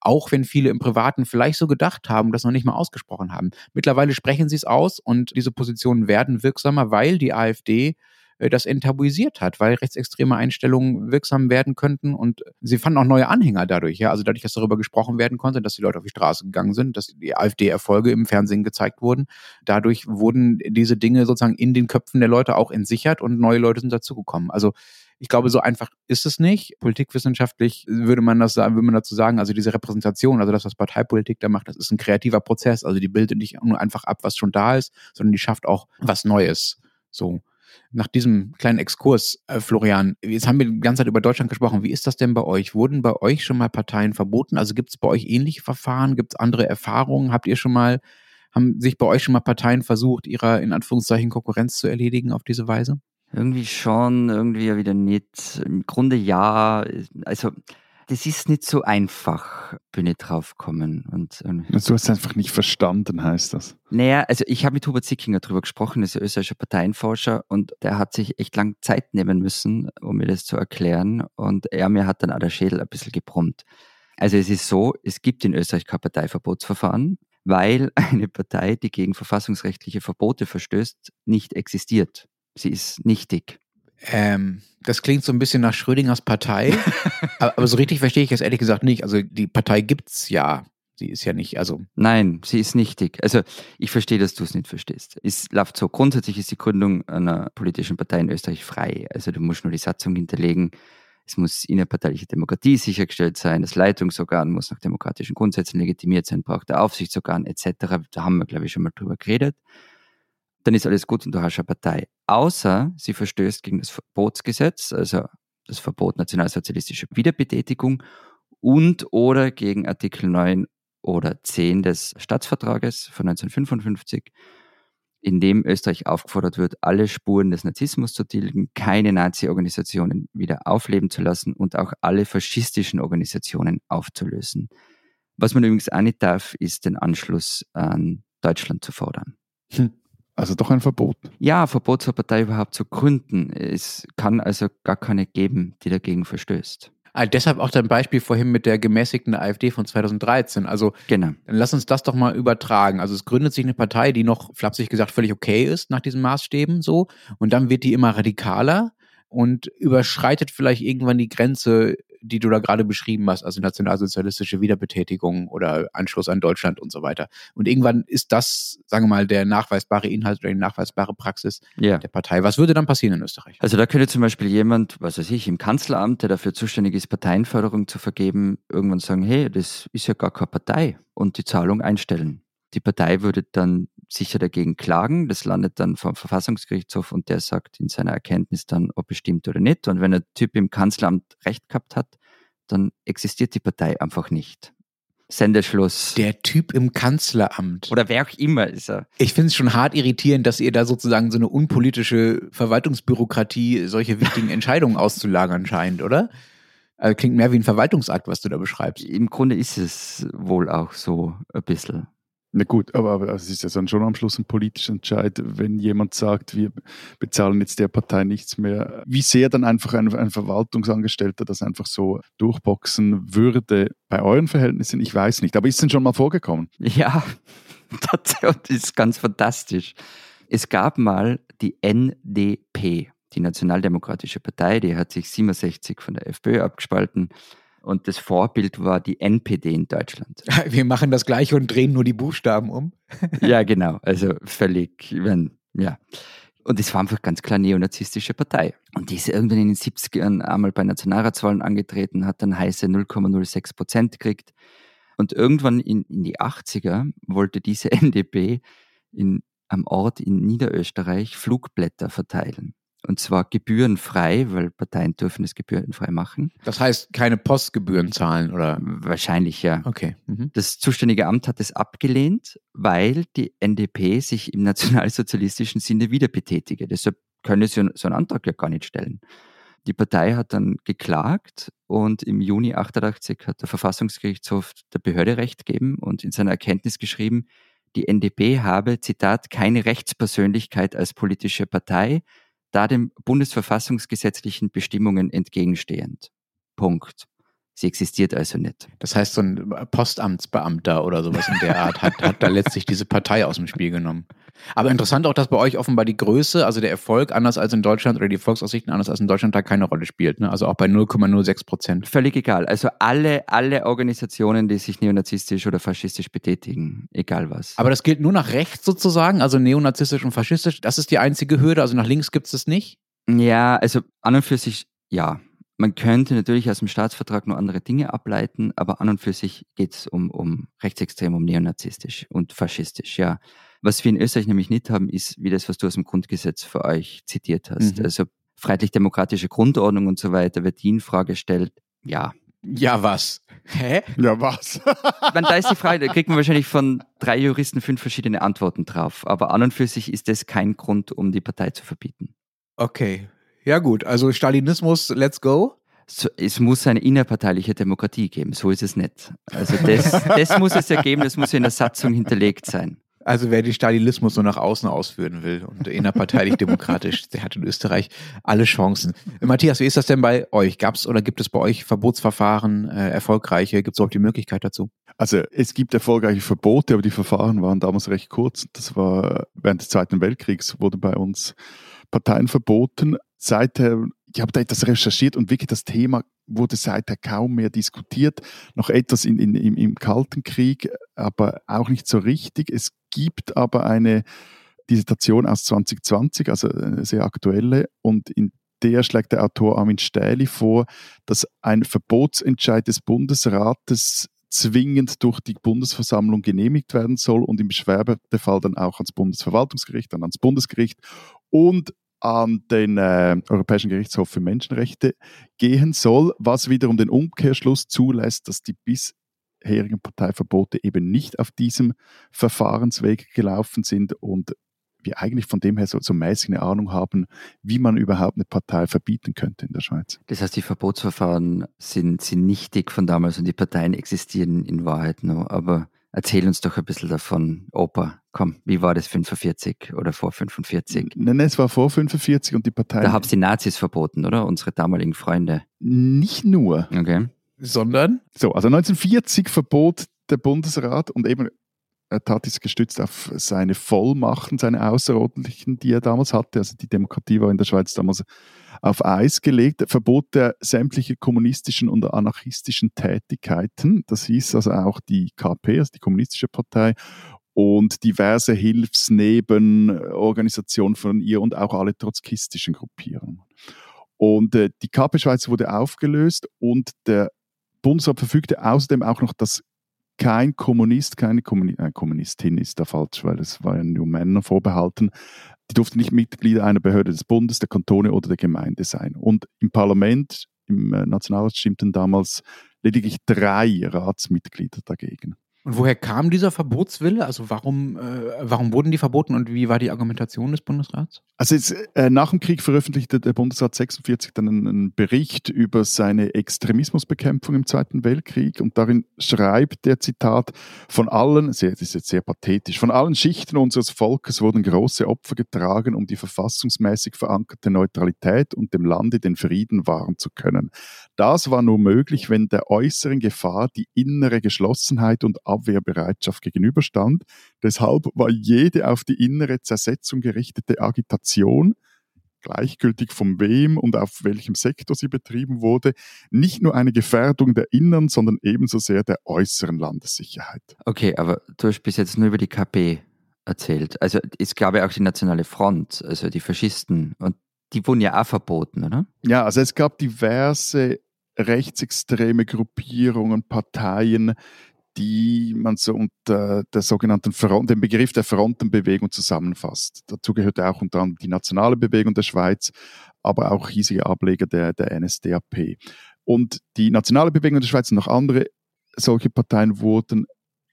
Auch wenn viele im Privaten vielleicht so gedacht haben, das noch nicht mal ausgesprochen haben. Mittlerweile sprechen sie es aus und diese Positionen werden wirksamer, weil die AfD äh, das enttabuisiert hat, weil rechtsextreme Einstellungen wirksam werden könnten und sie fanden auch neue Anhänger dadurch, ja, also dadurch, dass darüber gesprochen werden konnte, dass die Leute auf die Straße gegangen sind, dass die AfD-Erfolge im Fernsehen gezeigt wurden. Dadurch wurden diese Dinge sozusagen in den Köpfen der Leute auch entsichert und neue Leute sind dazugekommen. Also ich glaube, so einfach ist es nicht. Politikwissenschaftlich würde man das würde man dazu sagen, also diese Repräsentation, also das, was Parteipolitik da macht, das ist ein kreativer Prozess. Also die bildet nicht nur einfach ab, was schon da ist, sondern die schafft auch was Neues. So nach diesem kleinen Exkurs, äh, Florian, jetzt haben wir die ganze Zeit über Deutschland gesprochen. Wie ist das denn bei euch? Wurden bei euch schon mal Parteien verboten? Also gibt es bei euch ähnliche Verfahren? Gibt es andere Erfahrungen? Habt ihr schon mal, haben sich bei euch schon mal Parteien versucht, ihrer in Anführungszeichen Konkurrenz zu erledigen auf diese Weise? Irgendwie schon, irgendwie ja wieder nicht. Im Grunde ja. Also das ist nicht so einfach, bin ich draufgekommen. Und, und du hast einfach nicht verstanden, heißt das? Naja, also ich habe mit Hubert Zickinger darüber gesprochen, das ist ein österreichischer Parteienforscher und der hat sich echt lang Zeit nehmen müssen, um mir das zu erklären und er mir hat dann auch der Schädel ein bisschen gebrummt. Also es ist so, es gibt in Österreich kein Parteiverbotsverfahren, weil eine Partei, die gegen verfassungsrechtliche Verbote verstößt, nicht existiert. Sie ist nichtig. Ähm, das klingt so ein bisschen nach Schrödingers Partei, aber, aber, so richtig verstehe ich es ehrlich gesagt nicht. Also die Partei gibt's ja. Sie ist ja nicht, also. Nein, sie ist nichtig. Also ich verstehe, dass du es nicht verstehst. Es läuft so. Grundsätzlich ist die Gründung einer politischen Partei in Österreich frei. Also du musst nur die Satzung hinterlegen. Es muss innerparteiliche Demokratie sichergestellt sein. Das Leitungsorgan muss nach demokratischen Grundsätzen legitimiert sein, braucht der Aufsichtsorgan etc. Da haben wir, glaube ich, schon mal drüber geredet. Dann ist alles gut und du hast eine Partei. Außer sie verstößt gegen das Verbotsgesetz, also das Verbot nationalsozialistischer Wiederbetätigung und oder gegen Artikel 9 oder 10 des Staatsvertrages von 1955, in dem Österreich aufgefordert wird, alle Spuren des Nazismus zu tilgen, keine Nazi-Organisationen wieder aufleben zu lassen und auch alle faschistischen Organisationen aufzulösen. Was man übrigens auch nicht darf, ist den Anschluss an Deutschland zu fordern. Hm. Also doch ein Verbot. Ja, Verbot zur Partei überhaupt zu gründen. Es kann also gar keine geben, die dagegen verstößt. Ah, deshalb auch dein Beispiel vorhin mit der gemäßigten AfD von 2013. Also genau. dann lass uns das doch mal übertragen. Also es gründet sich eine Partei, die noch flapsig gesagt völlig okay ist nach diesen Maßstäben so und dann wird die immer radikaler und überschreitet vielleicht irgendwann die Grenze die du da gerade beschrieben hast, also nationalsozialistische Wiederbetätigung oder Anschluss an Deutschland und so weiter. Und irgendwann ist das, sagen wir mal, der nachweisbare Inhalt oder die nachweisbare Praxis ja. der Partei. Was würde dann passieren in Österreich? Also da könnte zum Beispiel jemand, was weiß ich, im Kanzleramt, der dafür zuständig ist, Parteienförderung zu vergeben, irgendwann sagen, hey, das ist ja gar keine Partei und die Zahlung einstellen. Die Partei würde dann sicher dagegen klagen. Das landet dann vom Verfassungsgerichtshof und der sagt in seiner Erkenntnis dann, ob es stimmt oder nicht. Und wenn der Typ im Kanzleramt recht gehabt hat, dann existiert die Partei einfach nicht. Sendeschluss. Der Typ im Kanzleramt. Oder wer auch immer ist er. Ich finde es schon hart irritierend, dass ihr da sozusagen so eine unpolitische Verwaltungsbürokratie solche wichtigen Entscheidungen auszulagern scheint, oder? Also klingt mehr wie ein Verwaltungsakt, was du da beschreibst. Im Grunde ist es wohl auch so ein bisschen. Na gut, aber, es ist ja dann schon am Schluss ein politischer Entscheid, wenn jemand sagt, wir bezahlen jetzt der Partei nichts mehr. Wie sehr dann einfach ein, ein Verwaltungsangestellter das einfach so durchboxen würde bei euren Verhältnissen, ich weiß nicht. Aber ist denn schon mal vorgekommen? Ja, das ist ganz fantastisch. Es gab mal die NDP, die Nationaldemokratische Partei, die hat sich 67 von der FPÖ abgespalten und das Vorbild war die NPD in Deutschland. Wir machen das gleiche und drehen nur die Buchstaben um. ja, genau. Also völlig, wenn, ja. Und es war einfach ganz klar neonazistische Partei. Und die ist irgendwann in den 70ern einmal bei Nationalratswahlen angetreten, hat dann heiße 0,06 Prozent gekriegt. Und irgendwann in, in die 80er wollte diese NDP in, am Ort in Niederösterreich Flugblätter verteilen. Und zwar gebührenfrei, weil Parteien dürfen es gebührenfrei machen. Das heißt, keine Postgebühren zahlen, oder? Wahrscheinlich, ja. Okay. Mhm. Das zuständige Amt hat es abgelehnt, weil die NDP sich im nationalsozialistischen Sinne wieder betätige. Deshalb können sie so einen Antrag ja gar nicht stellen. Die Partei hat dann geklagt und im Juni 88 hat der Verfassungsgerichtshof der Behörde Recht gegeben und in seiner Erkenntnis geschrieben, die NDP habe, Zitat, keine Rechtspersönlichkeit als politische Partei, da den bundesverfassungsgesetzlichen Bestimmungen entgegenstehend. Punkt. Sie existiert also nicht. Das heißt, so ein Postamtsbeamter oder sowas in der Art hat, hat da letztlich diese Partei aus dem Spiel genommen. Aber interessant auch, dass bei euch offenbar die Größe, also der Erfolg anders als in Deutschland oder die Volksaussichten anders als in Deutschland da keine Rolle spielt. Ne? Also auch bei 0,06 Prozent. Völlig egal. Also alle, alle Organisationen, die sich neonazistisch oder faschistisch betätigen, egal was. Aber das gilt nur nach rechts sozusagen, also neonazistisch und faschistisch. Das ist die einzige Hürde, also nach links gibt es das nicht? Ja, also an und für sich ja. Man könnte natürlich aus dem Staatsvertrag nur andere Dinge ableiten, aber an und für sich geht es um, um rechtsextrem, um neonazistisch und faschistisch, ja. Was wir in Österreich nämlich nicht haben, ist wie das, was du aus dem Grundgesetz für euch zitiert hast. Mhm. Also freiheitlich-demokratische Grundordnung und so weiter, wer die in Frage stellt, ja. Ja, was? Hä? Ja, was? meine, da ist die Frage, da kriegt man wahrscheinlich von drei Juristen fünf verschiedene Antworten drauf. Aber an und für sich ist das kein Grund, um die Partei zu verbieten. Okay, ja gut, also Stalinismus, let's go. So, es muss eine innerparteiliche Demokratie geben, so ist es nicht. Also das, das muss es ja geben, das muss ja in der Satzung hinterlegt sein. Also wer den Stalinismus nur nach außen ausführen will und innerparteilich demokratisch, der hat in Österreich alle Chancen. Matthias, wie ist das denn bei euch? Gab es oder gibt es bei euch Verbotsverfahren, äh, erfolgreiche? Gibt es auch die Möglichkeit dazu? Also es gibt erfolgreiche Verbote, aber die Verfahren waren damals recht kurz. Das war während des Zweiten Weltkriegs wurden bei uns Parteien verboten. Seither, ich habe da etwas recherchiert und wirklich das Thema wurde seither kaum mehr diskutiert. Noch etwas in, in, im, im Kalten Krieg, aber auch nicht so richtig. Es gibt aber eine Dissertation aus 2020, also eine sehr aktuelle, und in der schlägt der Autor Armin Stähli vor, dass ein Verbotsentscheid des Bundesrates zwingend durch die Bundesversammlung genehmigt werden soll und im Beschwerdefall dann auch ans Bundesverwaltungsgericht, dann ans Bundesgericht und an den äh, Europäischen Gerichtshof für Menschenrechte gehen soll, was wiederum den Umkehrschluss zulässt, dass die bisherigen Parteiverbote eben nicht auf diesem Verfahrensweg gelaufen sind und wir eigentlich von dem her so, so mäßig eine Ahnung haben, wie man überhaupt eine Partei verbieten könnte in der Schweiz. Das heißt, die Verbotsverfahren sind, sind nichtig von damals und die Parteien existieren in Wahrheit noch, aber Erzähl uns doch ein bisschen davon, Opa. Komm, wie war das 45 oder vor 45? Nein, es war vor 45 und die Partei. Da haben sie Nazis verboten, oder? Unsere damaligen Freunde. Nicht nur. Okay. Sondern? So, also 1940 verbot der Bundesrat und eben er tat es gestützt auf seine Vollmachten, seine außerordentlichen, die er damals hatte. Also die Demokratie war in der Schweiz damals auf Eis gelegt, verbot er sämtliche kommunistischen und anarchistischen Tätigkeiten. Das hieß also auch die KP, also die Kommunistische Partei, und diverse Hilfsnebenorganisationen von ihr und auch alle trotzkistischen Gruppierungen. Und äh, die KP Schweiz wurde aufgelöst und der Bundesrat verfügte außerdem auch noch, dass kein Kommunist, keine Kommuni äh, Kommunistin ist da falsch, weil es war ja nur Männern vorbehalten, die durften nicht Mitglieder einer Behörde des Bundes, der Kantone oder der Gemeinde sein. Und im Parlament, im äh, Nationalrat stimmten damals lediglich drei Ratsmitglieder dagegen. Und woher kam dieser Verbotswille? Also warum, äh, warum wurden die verboten und wie war die Argumentation des Bundesrats? Also jetzt, äh, nach dem Krieg veröffentlichte der Bundesrat 46 dann einen, einen, Bericht über seine Extremismusbekämpfung im Zweiten Weltkrieg und darin schreibt der Zitat, von allen, das ist jetzt sehr pathetisch, von allen Schichten unseres Volkes wurden große Opfer getragen, um die verfassungsmäßig verankerte Neutralität und dem Lande den Frieden wahren zu können. Das war nur möglich, wenn der äußeren Gefahr die innere Geschlossenheit und Abwehrbereitschaft gegenüberstand. Deshalb war jede auf die innere Zersetzung gerichtete Agitation, gleichgültig von wem und auf welchem Sektor sie betrieben wurde, nicht nur eine Gefährdung der inneren, sondern ebenso sehr der äußeren Landessicherheit. Okay, aber du hast bis jetzt nur über die KP erzählt. Also es gab ja auch die Nationale Front, also die Faschisten und die wurden ja auch verboten, oder? Ja, also es gab diverse rechtsextreme Gruppierungen, Parteien, die man so unter der sogenannten Front, den Begriff der Frontenbewegung zusammenfasst. Dazu gehört auch unter anderem die Nationale Bewegung der Schweiz, aber auch hiesige Ableger der, der NSDAP. Und die Nationale Bewegung der Schweiz und noch andere solche Parteien wurden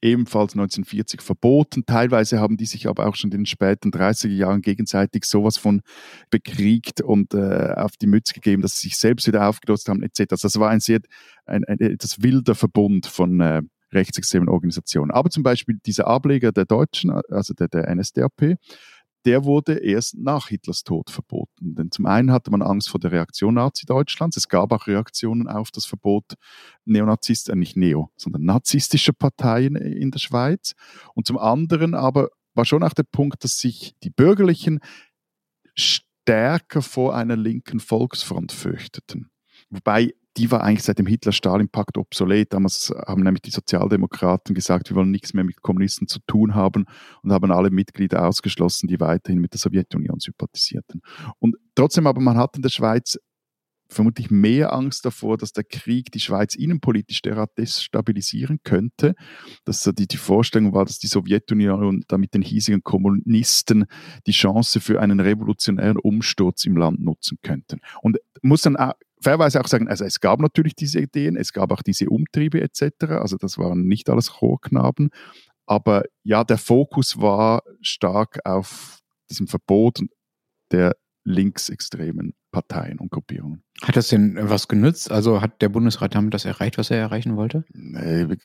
ebenfalls 1940 verboten. Teilweise haben die sich aber auch schon in den späten 30er Jahren gegenseitig sowas von bekriegt und äh, auf die Mütze gegeben, dass sie sich selbst wieder aufgelöst haben etc. Also das war ein sehr ein, ein etwas wilder Verbund von äh, rechtsextremen Organisationen. Aber zum Beispiel dieser Ableger der Deutschen, also der, der NSDAP, der wurde erst nach Hitlers Tod verboten. Denn zum einen hatte man Angst vor der Reaktion Nazi-Deutschlands. Es gab auch Reaktionen auf das Verbot Neonazist, äh nicht Neo, sondern nazistischer Parteien in der Schweiz. Und zum anderen aber war schon auch der Punkt, dass sich die Bürgerlichen stärker vor einer linken Volksfront fürchteten. Wobei die war eigentlich seit dem Hitler-Stalin-Pakt obsolet. Damals haben nämlich die Sozialdemokraten gesagt, wir wollen nichts mehr mit Kommunisten zu tun haben und haben alle Mitglieder ausgeschlossen, die weiterhin mit der Sowjetunion sympathisierten. Und trotzdem aber, man hat in der Schweiz vermutlich mehr Angst davor, dass der Krieg die Schweiz innenpolitisch derart destabilisieren könnte, dass die, die Vorstellung war, dass die Sowjetunion da mit den hiesigen Kommunisten die Chance für einen revolutionären Umsturz im Land nutzen könnten. Und muss dann auch fairerweise auch sagen, also es gab natürlich diese Ideen, es gab auch diese Umtriebe etc. Also das waren nicht alles Chorknaben. Aber ja, der Fokus war stark auf diesem Verbot der linksextremen Parteien und Gruppierungen. Hat das denn was genützt? Also hat der Bundesrat damit das erreicht, was er erreichen wollte?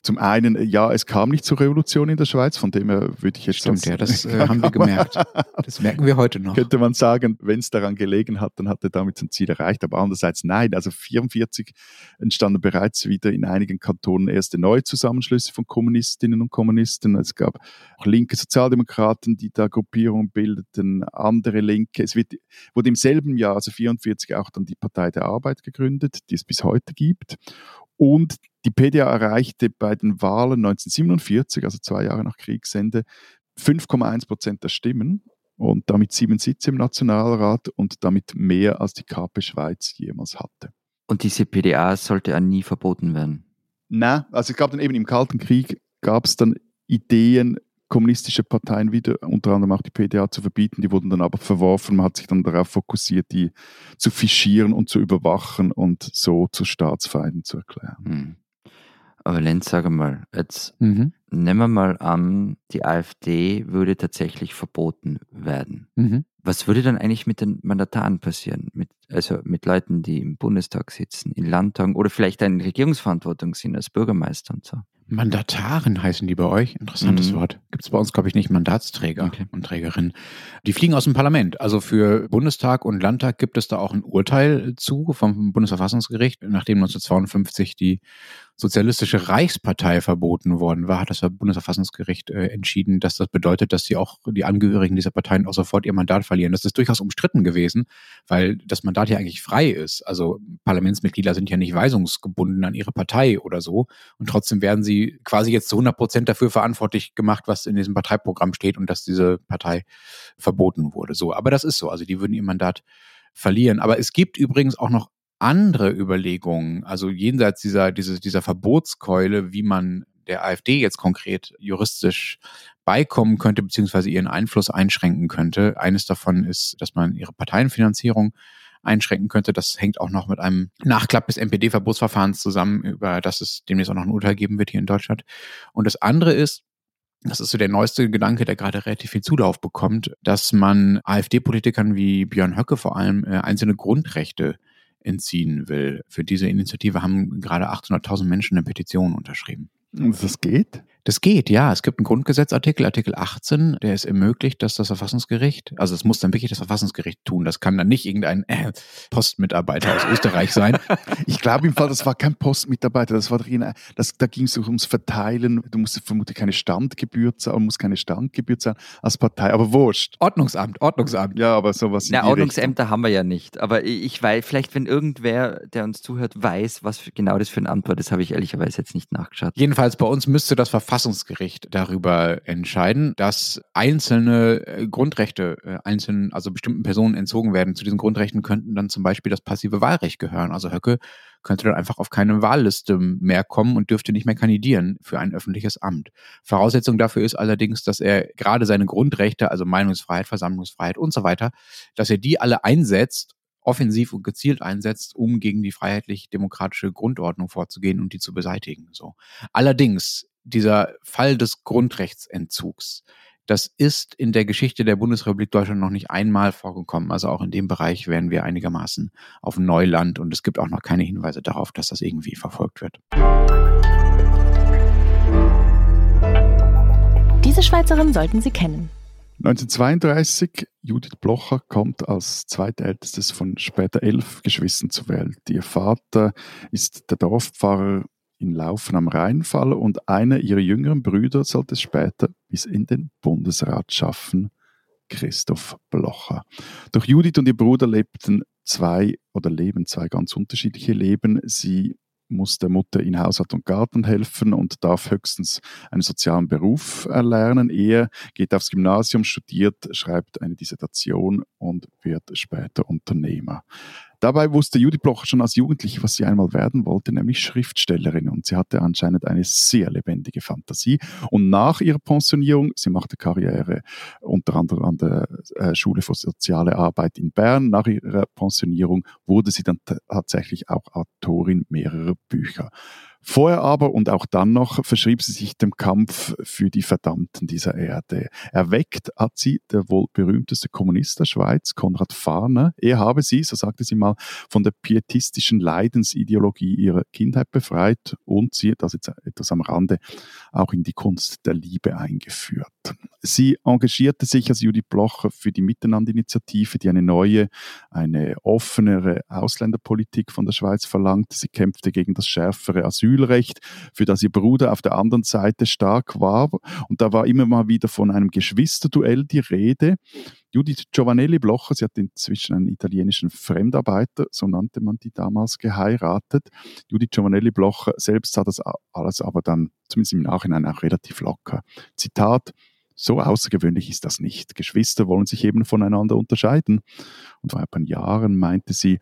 Zum einen, ja, es kam nicht zur Revolution in der Schweiz, von dem her würde ich jetzt Stimmt, ja, das äh, haben wir gemerkt. Das merken wir heute noch. Könnte man sagen, wenn es daran gelegen hat, dann hat er damit sein Ziel erreicht. Aber andererseits nein. Also 1944 entstanden bereits wieder in einigen Kantonen erste neue Zusammenschlüsse von Kommunistinnen und Kommunisten. Es gab auch linke Sozialdemokraten, die da Gruppierungen bildeten, andere Linke. Es wird, wurde im selben Jahr, also 1944, auch dann die Partei der Arbeit gegründet, die es bis heute gibt. Und die PDA erreichte bei den Wahlen 1947, also zwei Jahre nach Kriegsende, 5,1 Prozent der Stimmen und damit sieben Sitze im Nationalrat und damit mehr als die KP Schweiz jemals hatte. Und diese PDA sollte ja nie verboten werden. Na, also es gab dann eben im Kalten Krieg gab es dann Ideen, kommunistische Parteien wieder, unter anderem auch die PDA, zu verbieten. Die wurden dann aber verworfen. Man hat sich dann darauf fokussiert, die zu fischieren und zu überwachen und so zu Staatsfeinden zu erklären. Hm. Aber Lenz, sage mal, jetzt mhm. nehmen wir mal an, die AfD würde tatsächlich verboten werden. Mhm. Was würde dann eigentlich mit den Mandataren passieren? Mit, also mit Leuten, die im Bundestag sitzen, in Landtagen oder vielleicht in Regierungsverantwortung sind als Bürgermeister und so? Mandataren heißen die bei euch. Interessantes mhm. Wort. Gibt es bei uns, glaube ich, nicht Mandatsträger okay. und Trägerinnen. Die fliegen aus dem Parlament. Also für Bundestag und Landtag gibt es da auch ein Urteil zu vom Bundesverfassungsgericht, nachdem 1952 die sozialistische Reichspartei verboten worden war, hat das Bundesverfassungsgericht äh, entschieden, dass das bedeutet, dass sie auch die Angehörigen dieser Parteien auch sofort ihr Mandat verlieren. Das ist durchaus umstritten gewesen, weil das Mandat ja eigentlich frei ist. Also Parlamentsmitglieder sind ja nicht weisungsgebunden an ihre Partei oder so. Und trotzdem werden sie quasi jetzt zu 100 Prozent dafür verantwortlich gemacht, was in diesem Parteiprogramm steht und dass diese Partei verboten wurde. So, aber das ist so. Also die würden ihr Mandat verlieren. Aber es gibt übrigens auch noch andere Überlegungen, also jenseits dieser, dieser, dieser Verbotskeule, wie man der AfD jetzt konkret juristisch beikommen könnte, beziehungsweise ihren Einfluss einschränken könnte. Eines davon ist, dass man ihre Parteienfinanzierung einschränken könnte. Das hängt auch noch mit einem Nachklapp des NPD-Verbotsverfahrens zusammen, über das es demnächst auch noch ein Urteil geben wird hier in Deutschland. Und das andere ist, das ist so der neueste Gedanke, der gerade relativ viel Zulauf bekommt, dass man AfD-Politikern wie Björn Höcke vor allem äh, einzelne Grundrechte entziehen will. Für diese Initiative haben gerade 800.000 Menschen eine Petition unterschrieben. Und das geht? Das geht, ja. Es gibt einen Grundgesetzartikel, Artikel 18, der es ermöglicht, dass das Verfassungsgericht, also es muss dann wirklich das Verfassungsgericht tun. Das kann dann nicht irgendein äh, Postmitarbeiter aus Österreich sein. Ich glaube im Fall, das war kein Postmitarbeiter, das war das, da ging es ums Verteilen. Du musst vermutlich keine Standgebühr zahlen, musst keine Standgebühr zahlen als Partei, aber wurscht. Ordnungsamt, Ordnungsamt. Ja, aber sowas. Na, Ordnungsämter Richtung. haben wir ja nicht. Aber ich weiß, vielleicht, wenn irgendwer, der uns zuhört, weiß, was für, genau das für ein Amt war, das habe ich ehrlicherweise jetzt nicht nachgeschaut. Jedenfalls bei uns müsste das Verfassungsgericht Verfassungsgericht darüber entscheiden, dass einzelne äh, Grundrechte äh, einzelnen, also bestimmten Personen entzogen werden. Zu diesen Grundrechten könnten dann zum Beispiel das passive Wahlrecht gehören. Also Höcke könnte dann einfach auf keine Wahlliste mehr kommen und dürfte nicht mehr kandidieren für ein öffentliches Amt. Voraussetzung dafür ist allerdings, dass er gerade seine Grundrechte, also Meinungsfreiheit, Versammlungsfreiheit und so weiter, dass er die alle einsetzt offensiv und gezielt einsetzt, um gegen die freiheitlich-demokratische Grundordnung vorzugehen und die zu beseitigen. So. Allerdings dieser Fall des Grundrechtsentzugs, das ist in der Geschichte der Bundesrepublik Deutschland noch nicht einmal vorgekommen. Also auch in dem Bereich wären wir einigermaßen auf Neuland und es gibt auch noch keine Hinweise darauf, dass das irgendwie verfolgt wird. Diese Schweizerin sollten Sie kennen. 1932, Judith Blocher kommt als zweitältestes von später elf Geschwistern zur Welt. Ihr Vater ist der Dorfpfarrer in Laufen am Rheinfall und einer ihrer jüngeren Brüder sollte es später bis in den Bundesrat schaffen, Christoph Blocher. Doch Judith und ihr Bruder lebten zwei oder leben zwei ganz unterschiedliche Leben. Sie muss der Mutter in Haushalt und Garten helfen und darf höchstens einen sozialen Beruf erlernen. Er geht aufs Gymnasium, studiert, schreibt eine Dissertation und wird später Unternehmer. Dabei wusste Judith Bloch schon als Jugendliche, was sie einmal werden wollte, nämlich Schriftstellerin. Und sie hatte anscheinend eine sehr lebendige Fantasie. Und nach ihrer Pensionierung, sie machte Karriere unter anderem an der äh, Schule für soziale Arbeit in Bern. Nach ihrer Pensionierung wurde sie dann tatsächlich auch Autorin mehrerer Bücher. Vorher aber und auch dann noch verschrieb sie sich dem Kampf für die Verdammten dieser Erde. Erweckt hat sie der wohl berühmteste Kommunist der Schweiz, Konrad Fahner. Er habe sie, so sagte sie mal, von der pietistischen Leidensideologie ihrer Kindheit befreit und sie, das jetzt etwas am Rande, auch in die Kunst der Liebe eingeführt. Sie engagierte sich als Judith Blocher für die Miteinanderinitiative, die eine neue, eine offenere Ausländerpolitik von der Schweiz verlangte. Sie kämpfte gegen das schärfere Asylrecht, für das ihr Bruder auf der anderen Seite stark war. Und da war immer mal wieder von einem Geschwisterduell die Rede. Judith Giovanelli Blocher, sie hat inzwischen einen italienischen Fremdarbeiter, so nannte man die damals, geheiratet. Judith Giovanelli Blocher selbst sah das alles aber dann, zumindest im Nachhinein, auch relativ locker. Zitat, so außergewöhnlich ist das nicht. Geschwister wollen sich eben voneinander unterscheiden. Und vor ein paar Jahren meinte sie,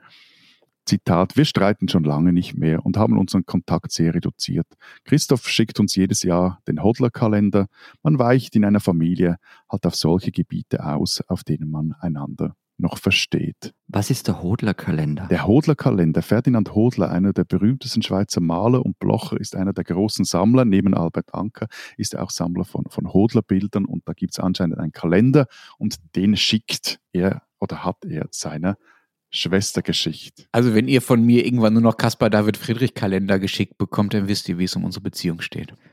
Zitat, wir streiten schon lange nicht mehr und haben unseren Kontakt sehr reduziert. Christoph schickt uns jedes Jahr den Hodler-Kalender. Man weicht in einer Familie halt auf solche Gebiete aus, auf denen man einander noch versteht. Was ist der Hodler-Kalender? Der Hodler-Kalender. Ferdinand Hodler, einer der berühmtesten Schweizer Maler und Blocher, ist einer der großen Sammler. Neben Albert Anker ist er auch Sammler von, von Hodler-Bildern und da gibt es anscheinend einen Kalender und den schickt er oder hat er seiner Schwester geschickt. Also wenn ihr von mir irgendwann nur noch Caspar David Friedrich Kalender geschickt bekommt, dann wisst ihr, wie es um unsere Beziehung steht.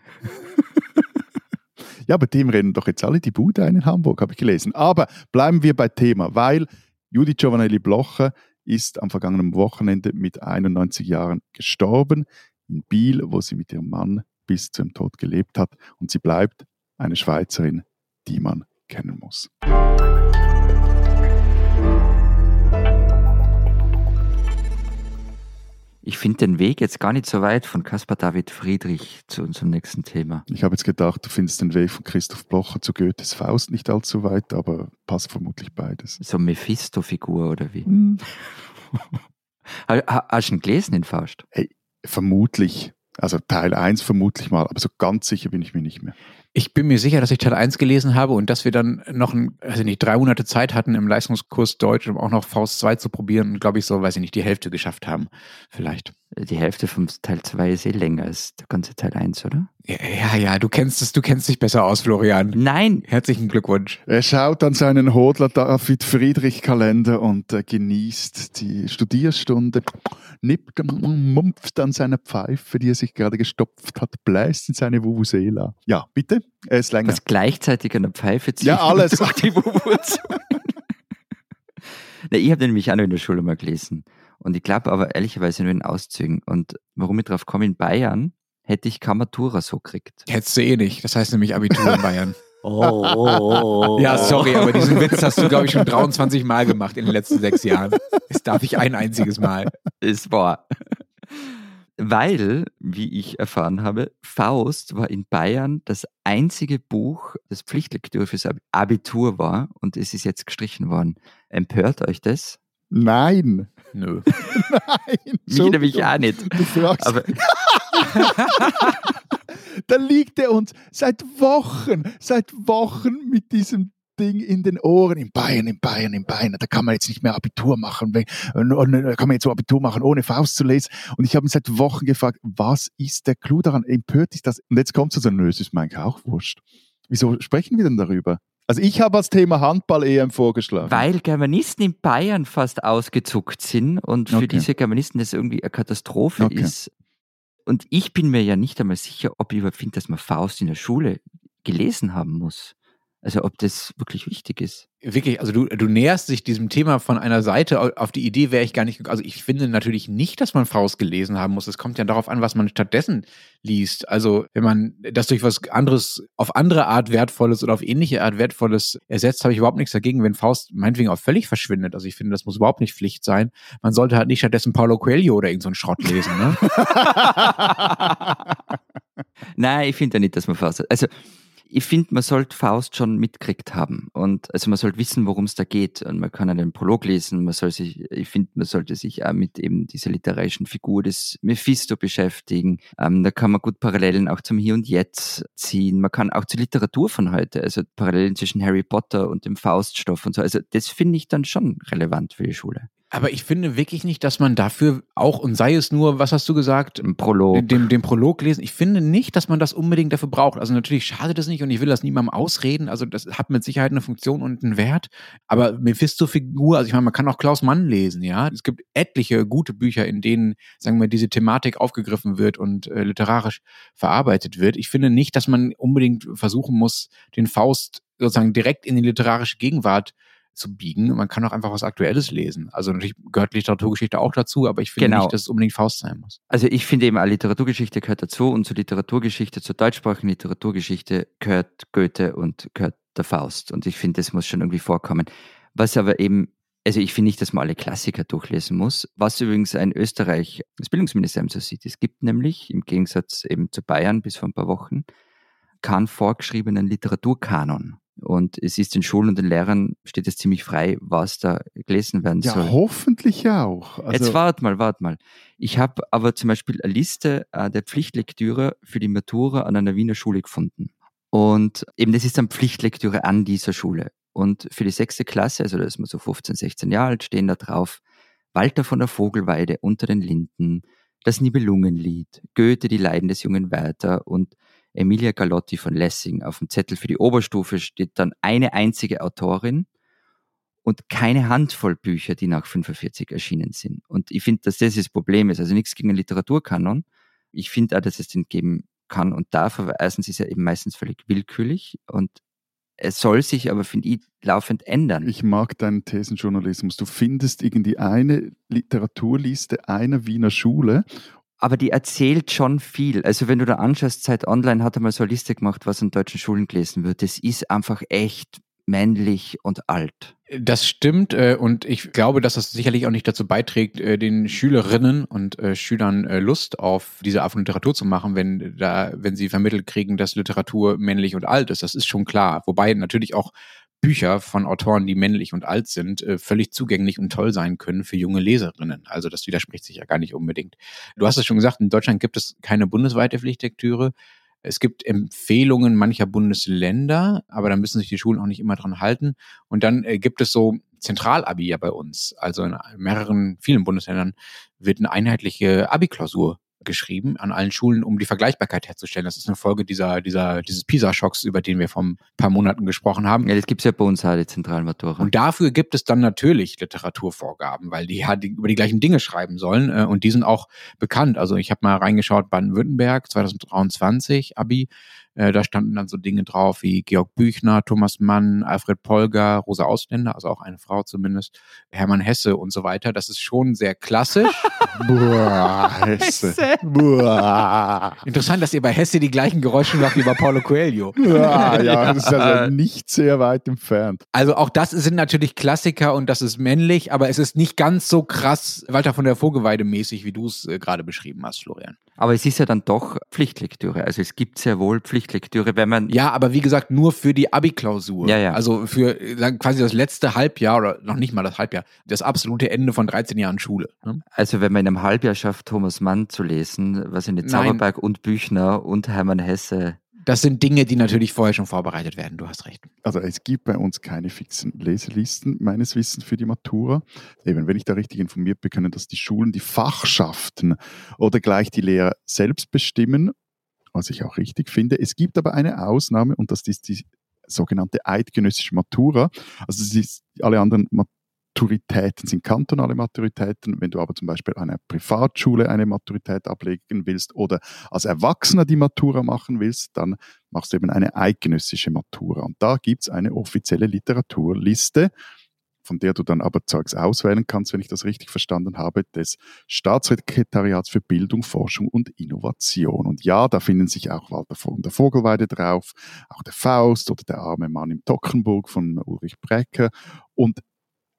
Ja, bei dem rennen doch jetzt alle die Bude ein in Hamburg, habe ich gelesen. Aber bleiben wir bei Thema, weil Judith Giovanelli Blocher ist am vergangenen Wochenende mit 91 Jahren gestorben in Biel, wo sie mit ihrem Mann bis zum Tod gelebt hat. Und sie bleibt eine Schweizerin, die man kennen muss. Ich finde den Weg jetzt gar nicht so weit von Caspar David Friedrich zu unserem nächsten Thema. Ich habe jetzt gedacht, du findest den Weg von Christoph Blocher zu Goethes Faust nicht allzu weit, aber passt vermutlich beides. So Mephisto-Figur oder wie? Hm. Hast du ihn gelesen, den Faust? Hey, vermutlich. Also Teil 1 vermutlich mal, aber so ganz sicher bin ich mir nicht mehr. Ich bin mir sicher, dass ich Teil 1 gelesen habe und dass wir dann noch ein, also nicht drei Monate Zeit hatten im Leistungskurs Deutsch, um auch noch Faust 2 zu probieren und glaube ich so, weiß ich nicht, die Hälfte geschafft haben. Vielleicht. Die Hälfte vom Teil 2 ist eh länger als der ganze Teil 1, oder? Ja, ja, ja, du kennst es, du kennst dich besser aus, Florian. Nein. Herzlichen Glückwunsch. Er schaut an seinen Hodler David Friedrich Kalender und äh, genießt die Studierstunde, nippt, mumpft an seiner Pfeife, die er sich gerade gestopft hat, bläst in seine Vuvuzela. Ja, bitte? Er ist länger. Das gleichzeitig an der Pfeife ziehen. Ja, alles. Durch die Vuvuzela. ich habe den nämlich auch noch in der Schule mal gelesen. Und ich glaube aber ehrlicherweise nur in Auszügen. Und warum ich drauf komme, in Bayern hätte ich Kamatura so gekriegt. Hättest du eh nicht. Das heißt nämlich Abitur in Bayern. Oh, oh, oh, oh, Ja, sorry, aber diesen Witz hast du, glaube ich, schon 23 Mal gemacht in den letzten sechs Jahren. Das darf ich ein einziges Mal. Ist wahr. Weil, wie ich erfahren habe, Faust war in Bayern das einzige Buch, das Pflichtlektüre fürs Abitur war und es ist jetzt gestrichen worden. Empört euch das? Nein. Nö. Nein. Mich nämlich auch nicht. Du fragst. Aber da liegt er uns seit Wochen, seit Wochen mit diesem Ding in den Ohren. In Bayern, in Bayern, in Bayern. Da kann man jetzt nicht mehr Abitur machen. Da kann man jetzt so Abitur machen, ohne Faust zu lesen. Und ich habe ihn seit Wochen gefragt, was ist der Clou daran? Empört ist das? Und jetzt kommt so, nö, es ist mir eigentlich auch wurscht. Wieso sprechen wir denn darüber? Also ich habe als Thema Handball-EM vorgeschlagen. Weil Germanisten in Bayern fast ausgezuckt sind und für okay. diese Germanisten das irgendwie eine Katastrophe okay. ist. Und ich bin mir ja nicht einmal sicher, ob ich überhaupt finde, dass man Faust in der Schule gelesen haben muss. Also ob das wirklich wichtig ist. Wirklich, also du, du näherst sich diesem Thema von einer Seite, auf die Idee wäre ich gar nicht, also ich finde natürlich nicht, dass man Faust gelesen haben muss. Es kommt ja darauf an, was man stattdessen liest. Also wenn man das durch was anderes, auf andere Art Wertvolles oder auf ähnliche Art Wertvolles ersetzt, habe ich überhaupt nichts dagegen, wenn Faust meinetwegen auch völlig verschwindet. Also ich finde, das muss überhaupt nicht Pflicht sein. Man sollte halt nicht stattdessen Paulo Coelho oder irgendeinen so Schrott lesen. Ne? Nein, ich finde ja nicht, dass man Faust. Also ich finde, man sollte Faust schon mitgekriegt haben. Und also man sollte wissen, worum es da geht. Und man kann einen Prolog lesen. Man soll sich, ich finde, man sollte sich auch mit eben dieser literarischen Figur des Mephisto beschäftigen. Ähm, da kann man gut Parallelen auch zum Hier und Jetzt ziehen. Man kann auch zur Literatur von heute, also Parallelen zwischen Harry Potter und dem Fauststoff und so. Also das finde ich dann schon relevant für die Schule. Aber ich finde wirklich nicht, dass man dafür auch, und sei es nur, was hast du gesagt? Ein Prolog. Den, den Prolog lesen. Ich finde nicht, dass man das unbedingt dafür braucht. Also natürlich schadet es nicht und ich will das niemandem ausreden. Also das hat mit Sicherheit eine Funktion und einen Wert. Aber Mephisto-Figur, also ich meine, man kann auch Klaus Mann lesen, ja. Es gibt etliche gute Bücher, in denen, sagen wir, diese Thematik aufgegriffen wird und äh, literarisch verarbeitet wird. Ich finde nicht, dass man unbedingt versuchen muss, den Faust sozusagen direkt in die literarische Gegenwart zu biegen. Man kann auch einfach was Aktuelles lesen. Also natürlich gehört Literaturgeschichte auch dazu, aber ich finde Genau. nicht, dass es unbedingt Faust sein muss. Also ich finde eben, Literaturgeschichte gehört dazu und zur Literaturgeschichte, zur deutschsprachigen Literaturgeschichte gehört Goethe und gehört der Faust. Und ich finde, das muss schon irgendwie vorkommen. Was aber eben, also ich finde nicht, dass man alle Klassiker durchlesen muss. Was übrigens in Österreich das Bildungsministerium so sieht. Es gibt nämlich, im Gegensatz eben zu Bayern bis vor ein paar Wochen, keinen vorgeschriebenen Literaturkanon. Und es ist den Schulen und den Lehrern steht es ziemlich frei, was da gelesen werden Ja, soll. hoffentlich auch. Also, Jetzt wart mal, wart mal. Ich habe aber zum Beispiel eine Liste äh, der Pflichtlektüre für die Matura an einer Wiener Schule gefunden. Und eben das ist dann Pflichtlektüre an dieser Schule. Und für die sechste Klasse, also da ist man so 15, 16 Jahre alt, stehen da drauf Walter von der Vogelweide unter den Linden, das Nibelungenlied, Goethe, die Leiden des jungen Werther und Emilia Galotti von Lessing. Auf dem Zettel für die Oberstufe steht dann eine einzige Autorin und keine Handvoll Bücher, die nach 45 erschienen sind. Und ich finde, dass das das Problem ist. Also nichts gegen den Literaturkanon. Ich finde auch, dass es den geben kann und darf, aber erstens ist er eben meistens völlig willkürlich und es soll sich aber, finde ich, laufend ändern. Ich mag deinen Thesenjournalismus. Du findest irgendwie eine Literaturliste einer Wiener Schule. Aber die erzählt schon viel. Also wenn du da anschaust, Zeit Online hat einmal so eine Liste gemacht, was an deutschen Schulen gelesen wird. Das ist einfach echt männlich und alt. Das stimmt äh, und ich glaube, dass das sicherlich auch nicht dazu beiträgt, äh, den Schülerinnen und äh, Schülern Lust auf diese Art von Literatur zu machen, wenn da, wenn sie vermittelt kriegen, dass Literatur männlich und alt ist. Das ist schon klar. Wobei natürlich auch Bücher von Autoren, die männlich und alt sind, äh, völlig zugänglich und toll sein können für junge Leserinnen. Also das widerspricht sich ja gar nicht unbedingt. Du hast es schon gesagt, in Deutschland gibt es keine bundesweite Pflichtlektüre. Es gibt Empfehlungen mancher Bundesländer, aber da müssen sich die Schulen auch nicht immer dran halten. Und dann äh, gibt es so Zentralabi ja bei uns. Also in mehreren, vielen Bundesländern wird eine einheitliche Abi-Klausur geschrieben an allen Schulen, um die Vergleichbarkeit herzustellen. Das ist eine Folge dieser, dieser, dieses PISA-Schocks, über den wir vor ein paar Monaten gesprochen haben. Ja, das gibt's ja bei uns auch, die Zentralmatura. Und dafür gibt es dann natürlich Literaturvorgaben, weil die ja die, über die gleichen Dinge schreiben sollen äh, und die sind auch bekannt. Also ich habe mal reingeschaut, Baden-Württemberg 2023, Abi, äh, da standen dann so Dinge drauf wie Georg Büchner, Thomas Mann, Alfred Polger, Rosa Ausländer, also auch eine Frau zumindest, Hermann Hesse und so weiter. Das ist schon sehr klassisch. Boah, Hesse. Boah. Interessant, dass ihr bei Hesse die gleichen Geräusche macht wie bei Paulo Coelho. Ja, ja, das ist also nicht sehr weit entfernt. Also auch das sind natürlich Klassiker und das ist männlich, aber es ist nicht ganz so krass Walter von der Vogelweide mäßig, wie du es äh, gerade beschrieben hast, Florian. Aber es ist ja dann doch Pflichtlektüre. Also es gibt sehr wohl Pflichtlektüre, wenn man Ja, aber wie gesagt, nur für die Abi-Klausur. Ja, ja. Also für quasi das letzte Halbjahr oder noch nicht mal das Halbjahr, das absolute Ende von 13 Jahren Schule. Ne? Also wenn man in einem Halbjahr schafft, Thomas Mann zu lesen, was in. Zauberberg und Büchner und Hermann Hesse. Das sind Dinge, die natürlich vorher schon vorbereitet werden. Du hast recht. Also es gibt bei uns keine fixen Leselisten meines Wissens für die Matura. Eben, wenn ich da richtig informiert bin, können das die Schulen, die Fachschaften oder gleich die Lehrer selbst bestimmen, was ich auch richtig finde. Es gibt aber eine Ausnahme und das ist die sogenannte eidgenössische Matura. Also alle anderen Maturitäten sind kantonale Maturitäten. Wenn du aber zum Beispiel an einer Privatschule eine Maturität ablegen willst oder als Erwachsener die Matura machen willst, dann machst du eben eine eidgenössische Matura. Und da gibt's eine offizielle Literaturliste, von der du dann aber Zeugs auswählen kannst, wenn ich das richtig verstanden habe, des Staatssekretariats für Bildung, Forschung und Innovation. Und ja, da finden sich auch Walter von der Vogelweide drauf, auch der Faust oder der arme Mann im Tockenburg von Ulrich Brecker. Und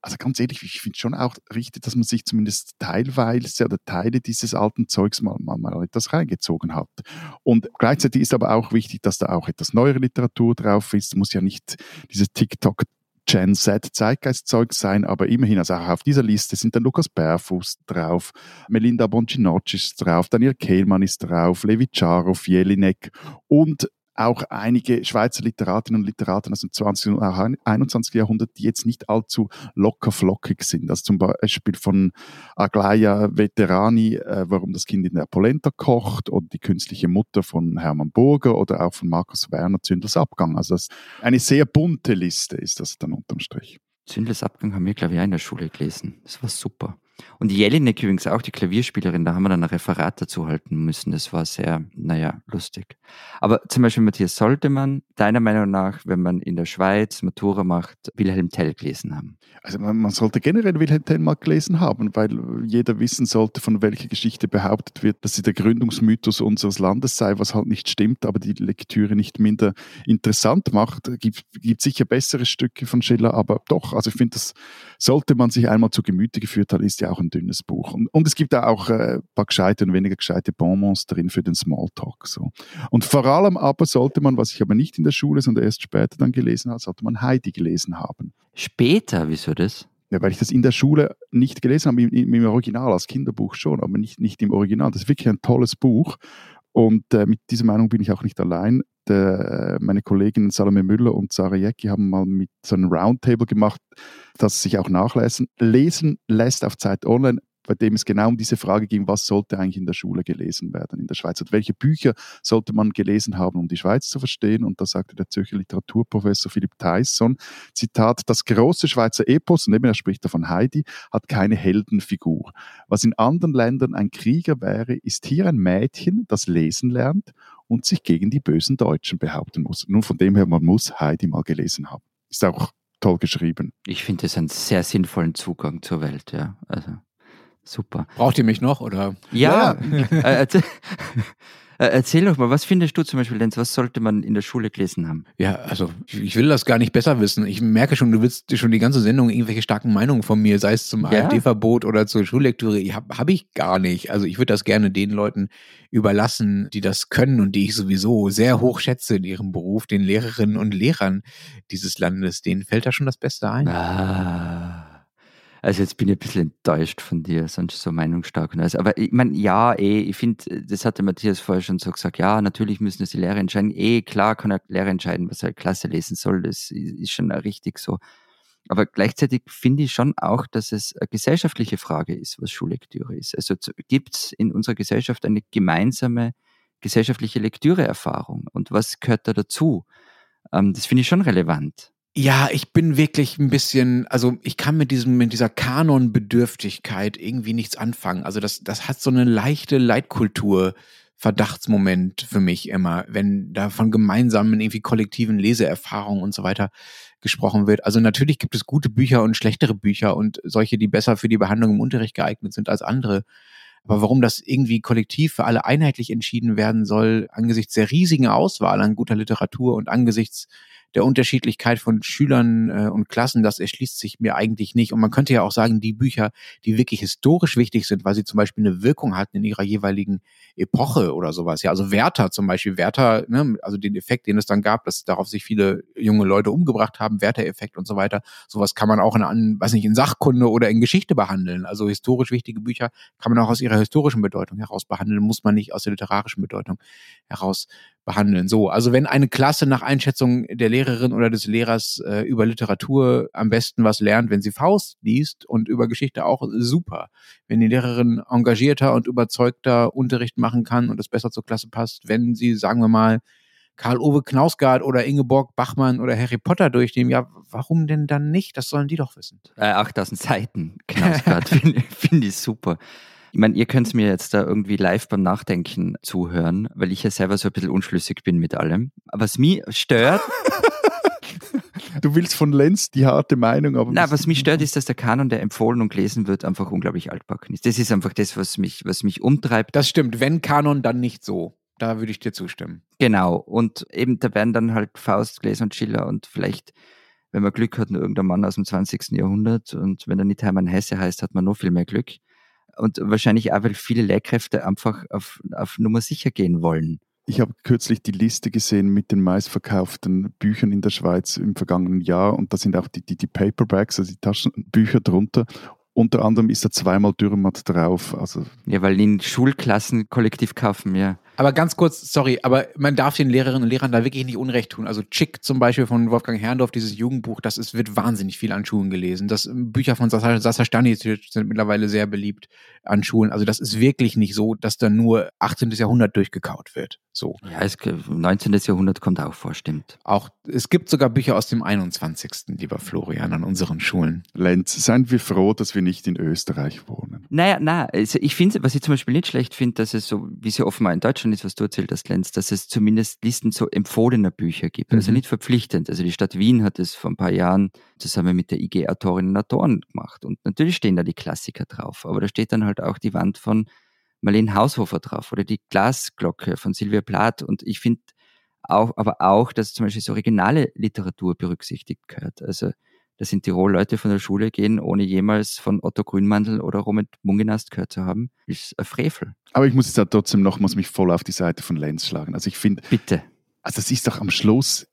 also ganz ehrlich, ich finde schon auch richtig, dass man sich zumindest teilweise oder Teile dieses alten Zeugs mal, mal, mal etwas reingezogen hat. Und gleichzeitig ist aber auch wichtig, dass da auch etwas neuere Literatur drauf ist. Muss ja nicht dieses TikTok Gen Z Zeitgeistzeug sein, aber immerhin, also auch auf dieser Liste sind dann Lukas Bärfuß drauf, Melinda Boncinocci ist drauf, Daniel Kehlmann ist drauf, Levi Charov, Jelinek und auch einige Schweizer Literatinnen und Literaten aus dem 20. und 21. Jahrhundert, die jetzt nicht allzu locker flockig sind. Also zum Beispiel von Aglaia Veterani, äh, warum das Kind in der Polenta kocht, oder die künstliche Mutter von Hermann Burger oder auch von Markus Werner, Zündlers Abgang. Also das eine sehr bunte Liste ist das dann unterm Strich. Zündlers Abgang haben wir, glaube ich, auch in der Schule gelesen. Das war super. Und Jelinek übrigens auch, die Klavierspielerin, da haben wir dann ein Referat dazu halten müssen. Das war sehr, naja, lustig. Aber zum Beispiel, Matthias, sollte man deiner Meinung nach, wenn man in der Schweiz Matura macht, Wilhelm Tell gelesen haben? Also man, man sollte generell Wilhelm Tell mal gelesen haben, weil jeder wissen sollte, von welcher Geschichte behauptet wird, dass sie der Gründungsmythos unseres Landes sei, was halt nicht stimmt, aber die Lektüre nicht minder interessant macht. Es gibt, gibt sicher bessere Stücke von Schiller, aber doch, also ich finde, das sollte man sich einmal zu Gemüte geführt haben, ist ja auch ein dünnes Buch. Und, und es gibt da auch äh, ein paar gescheite und weniger gescheite Bonbons drin für den Smalltalk. So. Und vor allem aber sollte man, was ich aber nicht in der Schule, sondern erst später dann gelesen habe, sollte man Heidi gelesen haben. Später, wieso das? Ja, weil ich das in der Schule nicht gelesen habe, im, im Original, als Kinderbuch schon, aber nicht, nicht im Original. Das ist wirklich ein tolles Buch. Und äh, mit dieser Meinung bin ich auch nicht allein. Der, äh, meine Kolleginnen Salome Müller und Sarah Jecki haben mal mit so einem Roundtable gemacht, das sich auch nachlesen lesen lässt auf Zeit Online bei dem es genau um diese Frage ging, was sollte eigentlich in der Schule gelesen werden in der Schweiz und welche Bücher sollte man gelesen haben, um die Schweiz zu verstehen. Und da sagte der Zürcher Literaturprofessor Philipp Theisson, Zitat, das große Schweizer Epos, und eben er spricht davon Heidi, hat keine Heldenfigur. Was in anderen Ländern ein Krieger wäre, ist hier ein Mädchen, das lesen lernt und sich gegen die bösen Deutschen behaupten muss. Nun von dem her, man muss Heidi mal gelesen haben. Ist auch toll geschrieben. Ich finde das einen sehr sinnvollen Zugang zur Welt, ja. Also. Super. Braucht ihr mich noch, oder? Ja. ja. Äh, erzähl, äh, doch mal, was findest du zum Beispiel, Lenz, was sollte man in der Schule gelesen haben? Ja, also ich will das gar nicht besser wissen. Ich merke schon, du willst schon die ganze Sendung irgendwelche starken Meinungen von mir, sei es zum ja. AfD-Verbot oder zur Schullektüre. Habe hab ich gar nicht. Also ich würde das gerne den Leuten überlassen, die das können und die ich sowieso sehr hoch schätze in ihrem Beruf, den Lehrerinnen und Lehrern dieses Landes. Denen fällt da schon das Beste ein. Ah. Also jetzt bin ich ein bisschen enttäuscht von dir, sonst so meinungsstark und alles. Aber ich meine, ja, eh, ich finde, das hatte Matthias vorher schon so gesagt, ja, natürlich müssen es die Lehrer entscheiden. Eh, klar kann er Lehrer entscheiden, was er Klasse lesen soll. Das ist schon richtig so. Aber gleichzeitig finde ich schon auch, dass es eine gesellschaftliche Frage ist, was Schullektüre ist. Also gibt es in unserer Gesellschaft eine gemeinsame gesellschaftliche Lektüreerfahrung? Und was gehört da dazu? Ähm, das finde ich schon relevant. Ja, ich bin wirklich ein bisschen, also ich kann mit diesem, mit dieser Kanonbedürftigkeit irgendwie nichts anfangen. Also das, das hat so eine leichte Leitkultur. Verdachtsmoment für mich immer, wenn da von gemeinsamen, irgendwie kollektiven Leseerfahrungen und so weiter gesprochen wird. Also natürlich gibt es gute Bücher und schlechtere Bücher und solche, die besser für die Behandlung im Unterricht geeignet sind als andere. Aber warum das irgendwie kollektiv für alle einheitlich entschieden werden soll, angesichts der riesigen Auswahl an guter Literatur und angesichts der Unterschiedlichkeit von Schülern äh, und Klassen, das erschließt sich mir eigentlich nicht. Und man könnte ja auch sagen, die Bücher, die wirklich historisch wichtig sind, weil sie zum Beispiel eine Wirkung hatten in ihrer jeweiligen Epoche oder sowas. Ja, also Werther zum Beispiel, Werther, ne, also den Effekt, den es dann gab, dass darauf sich viele junge Leute umgebracht haben, Werther-Effekt und so weiter. Sowas kann man auch in, weiß nicht, in Sachkunde oder in Geschichte behandeln. Also historisch wichtige Bücher kann man auch aus ihrer historischen Bedeutung heraus behandeln, muss man nicht aus der literarischen Bedeutung heraus behandeln. So, also wenn eine Klasse nach Einschätzung der Lehrerin oder des Lehrers äh, über Literatur am besten was lernt, wenn sie Faust liest und über Geschichte auch, super. Wenn die Lehrerin engagierter und überzeugter Unterricht machen kann und es besser zur Klasse passt, wenn sie, sagen wir mal, Karl-Uwe Knausgard oder Ingeborg Bachmann oder Harry Potter durchnehmen, ja, warum denn dann nicht? Das sollen die doch wissen. Äh, 8000 Seiten Knausgard finde find ich super. Ich meine, ihr könnt mir jetzt da irgendwie live beim Nachdenken zuhören, weil ich ja selber so ein bisschen unschlüssig bin mit allem. Was mich stört. du willst von Lenz die harte Meinung, aber. Nein, was mich stört, ist, dass der Kanon, der empfohlen und gelesen wird, einfach unglaublich altbacken ist. Das ist einfach das, was mich, was mich umtreibt. Das stimmt. Wenn Kanon, dann nicht so. Da würde ich dir zustimmen. Genau. Und eben, da werden dann halt Faust, Gläser und Schiller und vielleicht, wenn man Glück hat, nur irgendein Mann aus dem 20. Jahrhundert. Und wenn er nicht Hermann Hesse heißt, hat man noch viel mehr Glück und wahrscheinlich auch, weil viele Lehrkräfte einfach auf, auf Nummer sicher gehen wollen. Ich habe kürzlich die Liste gesehen mit den meistverkauften Büchern in der Schweiz im vergangenen Jahr und da sind auch die, die, die Paperbacks, also die Taschenbücher drunter. Unter anderem ist da zweimal Dürrenmatt drauf. Also ja, weil in Schulklassen kollektiv kaufen, ja. Aber ganz kurz, sorry, aber man darf den Lehrerinnen und Lehrern da wirklich nicht Unrecht tun. Also Chick zum Beispiel von Wolfgang Herrndorf, dieses Jugendbuch, das ist, wird wahnsinnig viel an Schulen gelesen. Das Bücher von Sasa, Sasa Stanisic sind mittlerweile sehr beliebt an Schulen. Also das ist wirklich nicht so, dass da nur 18. Jahrhundert durchgekaut wird. So. Ja, es, 19. Jahrhundert kommt auch vor, stimmt. Auch, es gibt sogar Bücher aus dem 21. lieber Florian, an unseren Schulen. Lenz, seien wir froh, dass wir nicht in Österreich wohnen. Naja, na, also ich finde, was ich zum Beispiel nicht schlecht finde, dass es so, wie es ja offenbar in Deutschland ist, was du erzählt hast, Lenz, dass es zumindest Listen so empfohlener Bücher gibt. Also Mhm. nicht verpflichtend. Also die Stadt Wien hat es vor ein paar Jahren zusammen mit der IG Autorinnen und Autoren gemacht. Und natürlich stehen da die Klassiker drauf. Aber da steht dann halt auch die Wand von Marlene Haushofer drauf oder die Glasglocke von Sylvia Plath. Und ich finde auch, aber auch, dass zum Beispiel so regionale Literatur berücksichtigt gehört. Also dass in Tirol Leute von der Schule gehen, ohne jemals von Otto Grünmandel oder Robert Mungenast gehört zu haben, ist ein Frevel. Aber ich muss jetzt da trotzdem nochmals mich voll auf die Seite von Lenz schlagen. Also ich finde, Bitte. also das ist doch am Schluss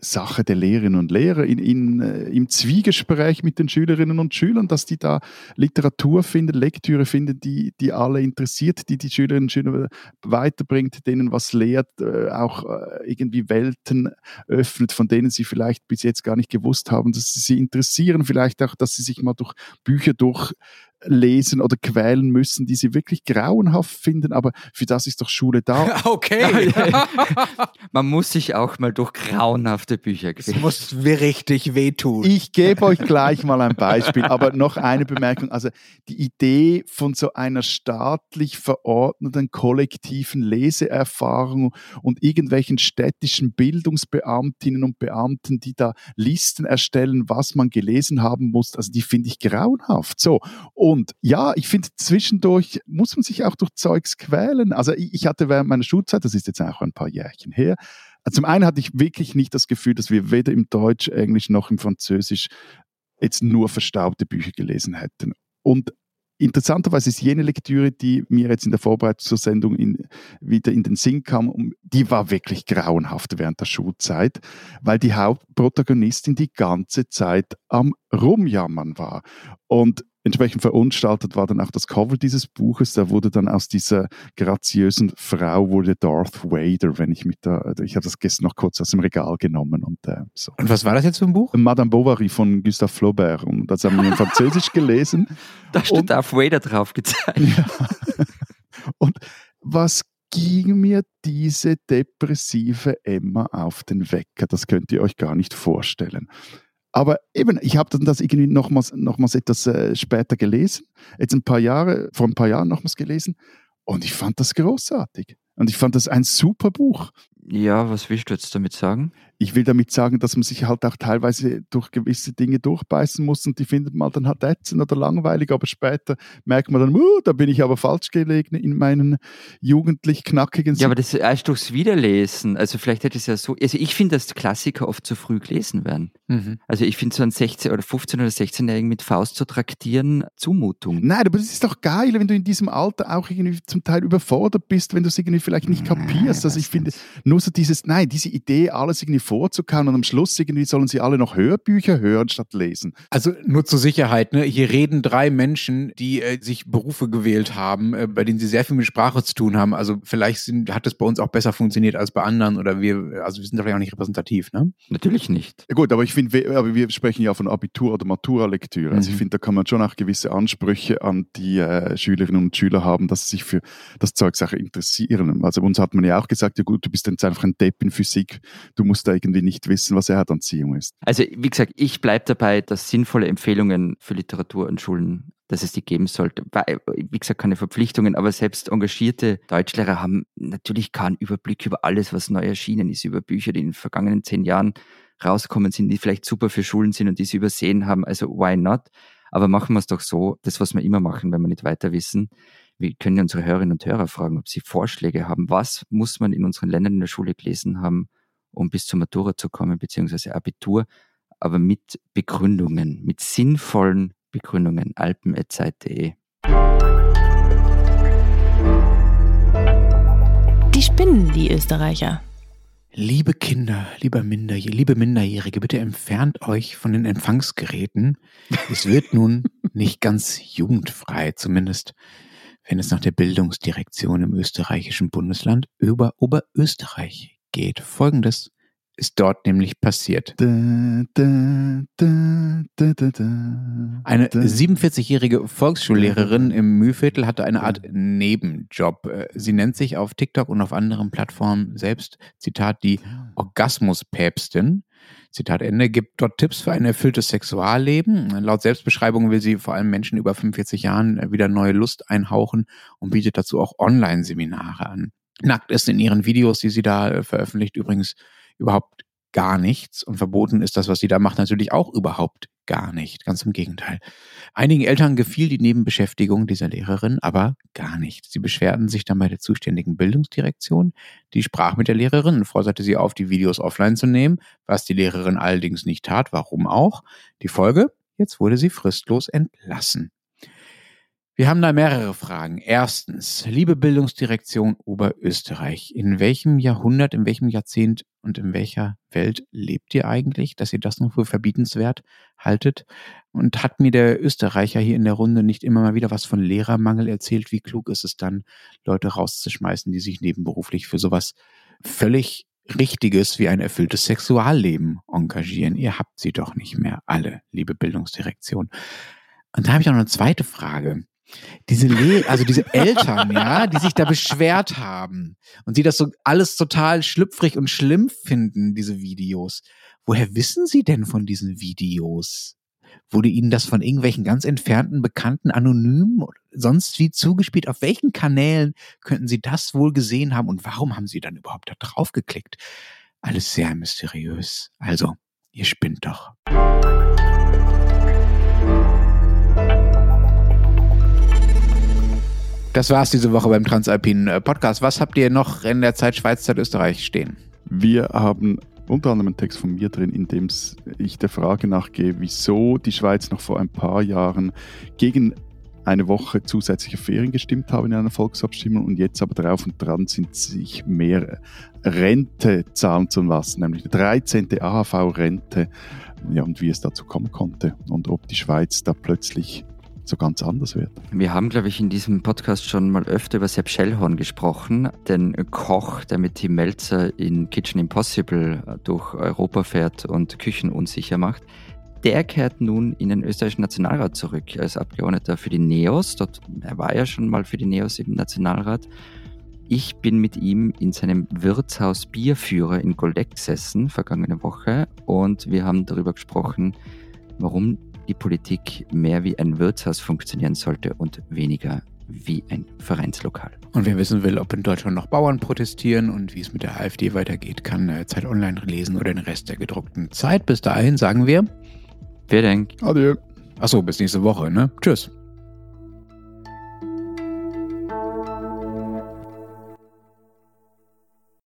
Sache der Lehrerinnen und Lehrer in, in, äh, im Zwiegespräch mit den Schülerinnen und Schülern, dass die da Literatur finden, Lektüre finden, die, die alle interessiert, die die Schülerinnen und Schüler weiterbringt, denen was lehrt, äh, auch äh, irgendwie Welten öffnet, von denen sie vielleicht bis jetzt gar nicht gewusst haben, dass sie sie interessieren, vielleicht auch, dass sie sich mal durch Bücher durchlesen oder quälen müssen, die sie wirklich grauenhaft finden, aber für das ist doch Schule da. Okay. Man muss sich auch mal durch grauenhafte Bücher Es quälen. muss mir richtig wehtun. Ich gebe euch gleich mal ein Beispiel, aber noch eine Bemerkung. Also die Idee von so einer staatlich verordneten kollektiven Leseerfahrung und irgendwelchen städtischen Bildungsbeamtinnen und Beamten, die da Listen erstellen, was man gelesen haben muss, also die finde ich grauenhaft. So. Und ja, ich finde zwischendurch muss man sich auch durch Zeugs quälen. Also ich, ich hatte während meiner Schulzeit, das ist jetzt auch ein paar Jährchen her, zum einen hatte ich wirklich nicht das Gefühl, dass wir weder im Deutsch, Englisch noch im Französisch jetzt nur verstaubte Bücher gelesen hätten. Und interessanterweise ist jene Lektüre, die mir jetzt in der Vorbereitung zur Sendung in, wieder in den Sinn kam, die war wirklich grauenhaft während der Schulzeit, weil die Hauptprotagonistin die ganze Zeit am Rumjammern war. Und entsprechend verunstaltet war dann auch das Cover dieses Buches. Da wurde dann aus dieser graziösen Frau wurde Darth Vader, wenn ich mit da, ich habe das gestern noch kurz aus dem Regal genommen und äh, so. Und was war das jetzt für ein Buch? Madame Bovary von Gustave Flaubert und das haben wir in Französisch gelesen. Da steht Und- Darth Vader drauf gezeigt. Ja. Und was ging mir diese depressive Emma auf den Wecker? Das könnt ihr euch gar nicht vorstellen. Aber eben, ich habe dann das irgendwie nochmals, nochmals etwas äh, später gelesen, jetzt ein paar Jahre, vor ein paar Jahren nochmals gelesen und ich fand das großartig. Und ich fand das ein super Buch. Ja, was willst du jetzt damit sagen? Ich will damit sagen, dass man sich halt auch teilweise durch gewisse Dinge durchbeißen muss und die findet man dann halt ätzend oder langweilig, aber später merkt man dann, uh, da bin ich aber falsch gelegen in meinen jugendlich knackigen Ja, aber das erst durchs Wiederlesen. Also vielleicht hätte es ja so. Also ich finde, dass Klassiker oft zu früh gelesen werden. Mhm. Also ich finde so einen 16 oder 15 oder 16-Jährigen mit Faust zu traktieren Zumutung. Nein, aber das ist doch geil, wenn du in diesem Alter auch irgendwie zum Teil überfordert bist, wenn du es irgendwie vielleicht nicht kapierst. Also ich finde, nicht. Nur so dieses, nein, diese Idee, alles irgendwie vorzukauen und am Schluss irgendwie sollen sie alle noch Hörbücher hören statt lesen. Also nur zur Sicherheit, ne? hier reden drei Menschen, die äh, sich Berufe gewählt haben, äh, bei denen sie sehr viel mit Sprache zu tun haben. Also vielleicht sind, hat es bei uns auch besser funktioniert als bei anderen oder wir, also wir sind da vielleicht auch nicht repräsentativ. Ne? Natürlich nicht. Ja gut, aber ich finde, wir, aber wir sprechen ja von Abitur- oder Matura-Lektüre. Also Mhm. ich finde, da kann man schon auch gewisse Ansprüche an die äh, Schülerinnen und Schüler haben, dass sie sich für das Zeug auch interessieren. Also uns hat man ja auch gesagt, ja gut, du bist jetzt einfach ein Depp in Physik, du musst da irgendwie nicht wissen, was Erdanziehung ist. Also wie gesagt, ich bleibe dabei, dass sinnvolle Empfehlungen für Literatur an Schulen, dass es die geben sollte. Wie gesagt, keine Verpflichtungen, aber selbst engagierte Deutschlehrer haben natürlich keinen Überblick über alles, was neu erschienen ist, über Bücher, die in den vergangenen zehn Jahren rauskommen sind, die vielleicht super für Schulen sind und die sie übersehen haben. Also why not? Aber machen wir es doch so, das, was wir immer machen, wenn wir nicht weiter wissen. Wir können ja unsere Hörerinnen und Hörer fragen, ob sie Vorschläge haben. Was muss man in unseren Ländern in der Schule gelesen haben, um bis zur Matura zu kommen, beziehungsweise Abitur, aber mit Begründungen, mit sinnvollen Begründungen. alpen.zeit.de. Die spinnen, die Österreicher. Liebe Kinder, lieber Minder, liebe Minderjährige, bitte entfernt euch von den Empfangsgeräten. Es wird nun nicht ganz jugendfrei, zumindest wenn es nach der Bildungsdirektion im österreichischen Bundesland über Oberösterreich geht. Folgendes ist dort nämlich passiert. Eine Da. 47-jährige Volksschullehrerin im Mühlviertel hatte eine Art Nebenjob. Äh, Sie nennt sich auf TikTok und auf anderen Plattformen selbst, Zitat, die Orgasmuspäpstin. Zitat Ende, gibt dort Tipps für ein erfülltes Sexualleben. Laut Selbstbeschreibung will sie vor allem Menschen über 45 Jahren wieder neue Lust einhauchen und bietet dazu auch Online-Seminare an. Nackt ist in ihren Videos, die sie da äh, veröffentlicht, übrigens überhaupt gar nichts. Und verboten ist das, was sie da macht, natürlich auch überhaupt gar nicht. Ganz im Gegenteil. Einigen Eltern gefiel die Nebenbeschäftigung dieser Lehrerin aber gar nicht. Sie beschwerten sich dann bei der zuständigen Bildungsdirektion. Die sprach mit der Lehrerin und forderte sie auf, die Videos offline zu nehmen, was die Lehrerin allerdings nicht tat. Warum auch? Die Folge? Jetzt wurde sie fristlos entlassen. Wir haben da mehrere Fragen. Erstens, liebe Bildungsdirektion Oberösterreich, in welchem Jahrhundert, in welchem Jahrzehnt und in welcher Welt lebt ihr eigentlich, dass ihr das noch für verbietenswert haltet? Und hat mir der Österreicher hier in der Runde nicht immer mal wieder was von Lehrermangel erzählt? Wie klug ist es dann, Leute rauszuschmeißen, die sich nebenberuflich für sowas völlig Richtiges wie ein erfülltes Sexualleben engagieren? Ihr habt sie doch nicht mehr alle, liebe Bildungsdirektion. Und da habe ich auch noch eine zweite Frage diese Le also diese Eltern, ja, die sich da beschwert haben und die das so alles total schlüpfrig und schlimm finden, diese Videos. Woher wissen sie denn von diesen Videos? Wurde ihnen das von irgendwelchen ganz entfernten Bekannten anonym oder sonst wie zugespielt? Auf welchen Kanälen könnten sie das wohl gesehen haben und warum haben sie dann überhaupt da drauf geklickt? Alles sehr mysteriös. Also, ihr spinnt doch. Das war's diese Woche beim Transalpinen äh, Podcast. Was habt ihr noch in der Zeit Schweiz, Zeit Österreich stehen? Wir haben unter anderem einen Text von mir drin, in dem ich der Frage nachgehe, wieso die Schweiz noch vor ein paar Jahren gegen eine Woche zusätzliche Ferien gestimmt haben in einer Volksabstimmung und jetzt aber drauf und dran sind, sich mehr Rente zahlen zu lassen, nämlich eine 13. AHV-Rente. Ja, und wie es dazu kommen konnte und ob die Schweiz da plötzlich so ganz anders wird. Wir haben, glaube ich, in diesem Podcast schon mal öfter über Sepp Schellhorn gesprochen, den Koch, der mit Tim Melzer in Kitchen Impossible durch Europa fährt und Küchen unsicher macht. Der kehrt nun in den österreichischen Nationalrat zurück als Abgeordneter für die NEOS. Dort, er war ja schon mal für die NEOS im Nationalrat. Ich bin mit ihm in seinem Wirtshaus Bierführer in Goldeck gesessen, vergangene Woche, und wir haben darüber gesprochen, warum die Politik mehr wie ein Wirtshaus funktionieren sollte und weniger wie ein Vereinslokal. Und wer wissen will, ob in Deutschland noch Bauern protestieren und wie es mit der AfD weitergeht, kann äh, Zeit Online lesen oder den Rest der gedruckten Zeit. Bis dahin sagen wir. Wer denkt? Adieu. Achso, bis nächste Woche, ne? Tschüss.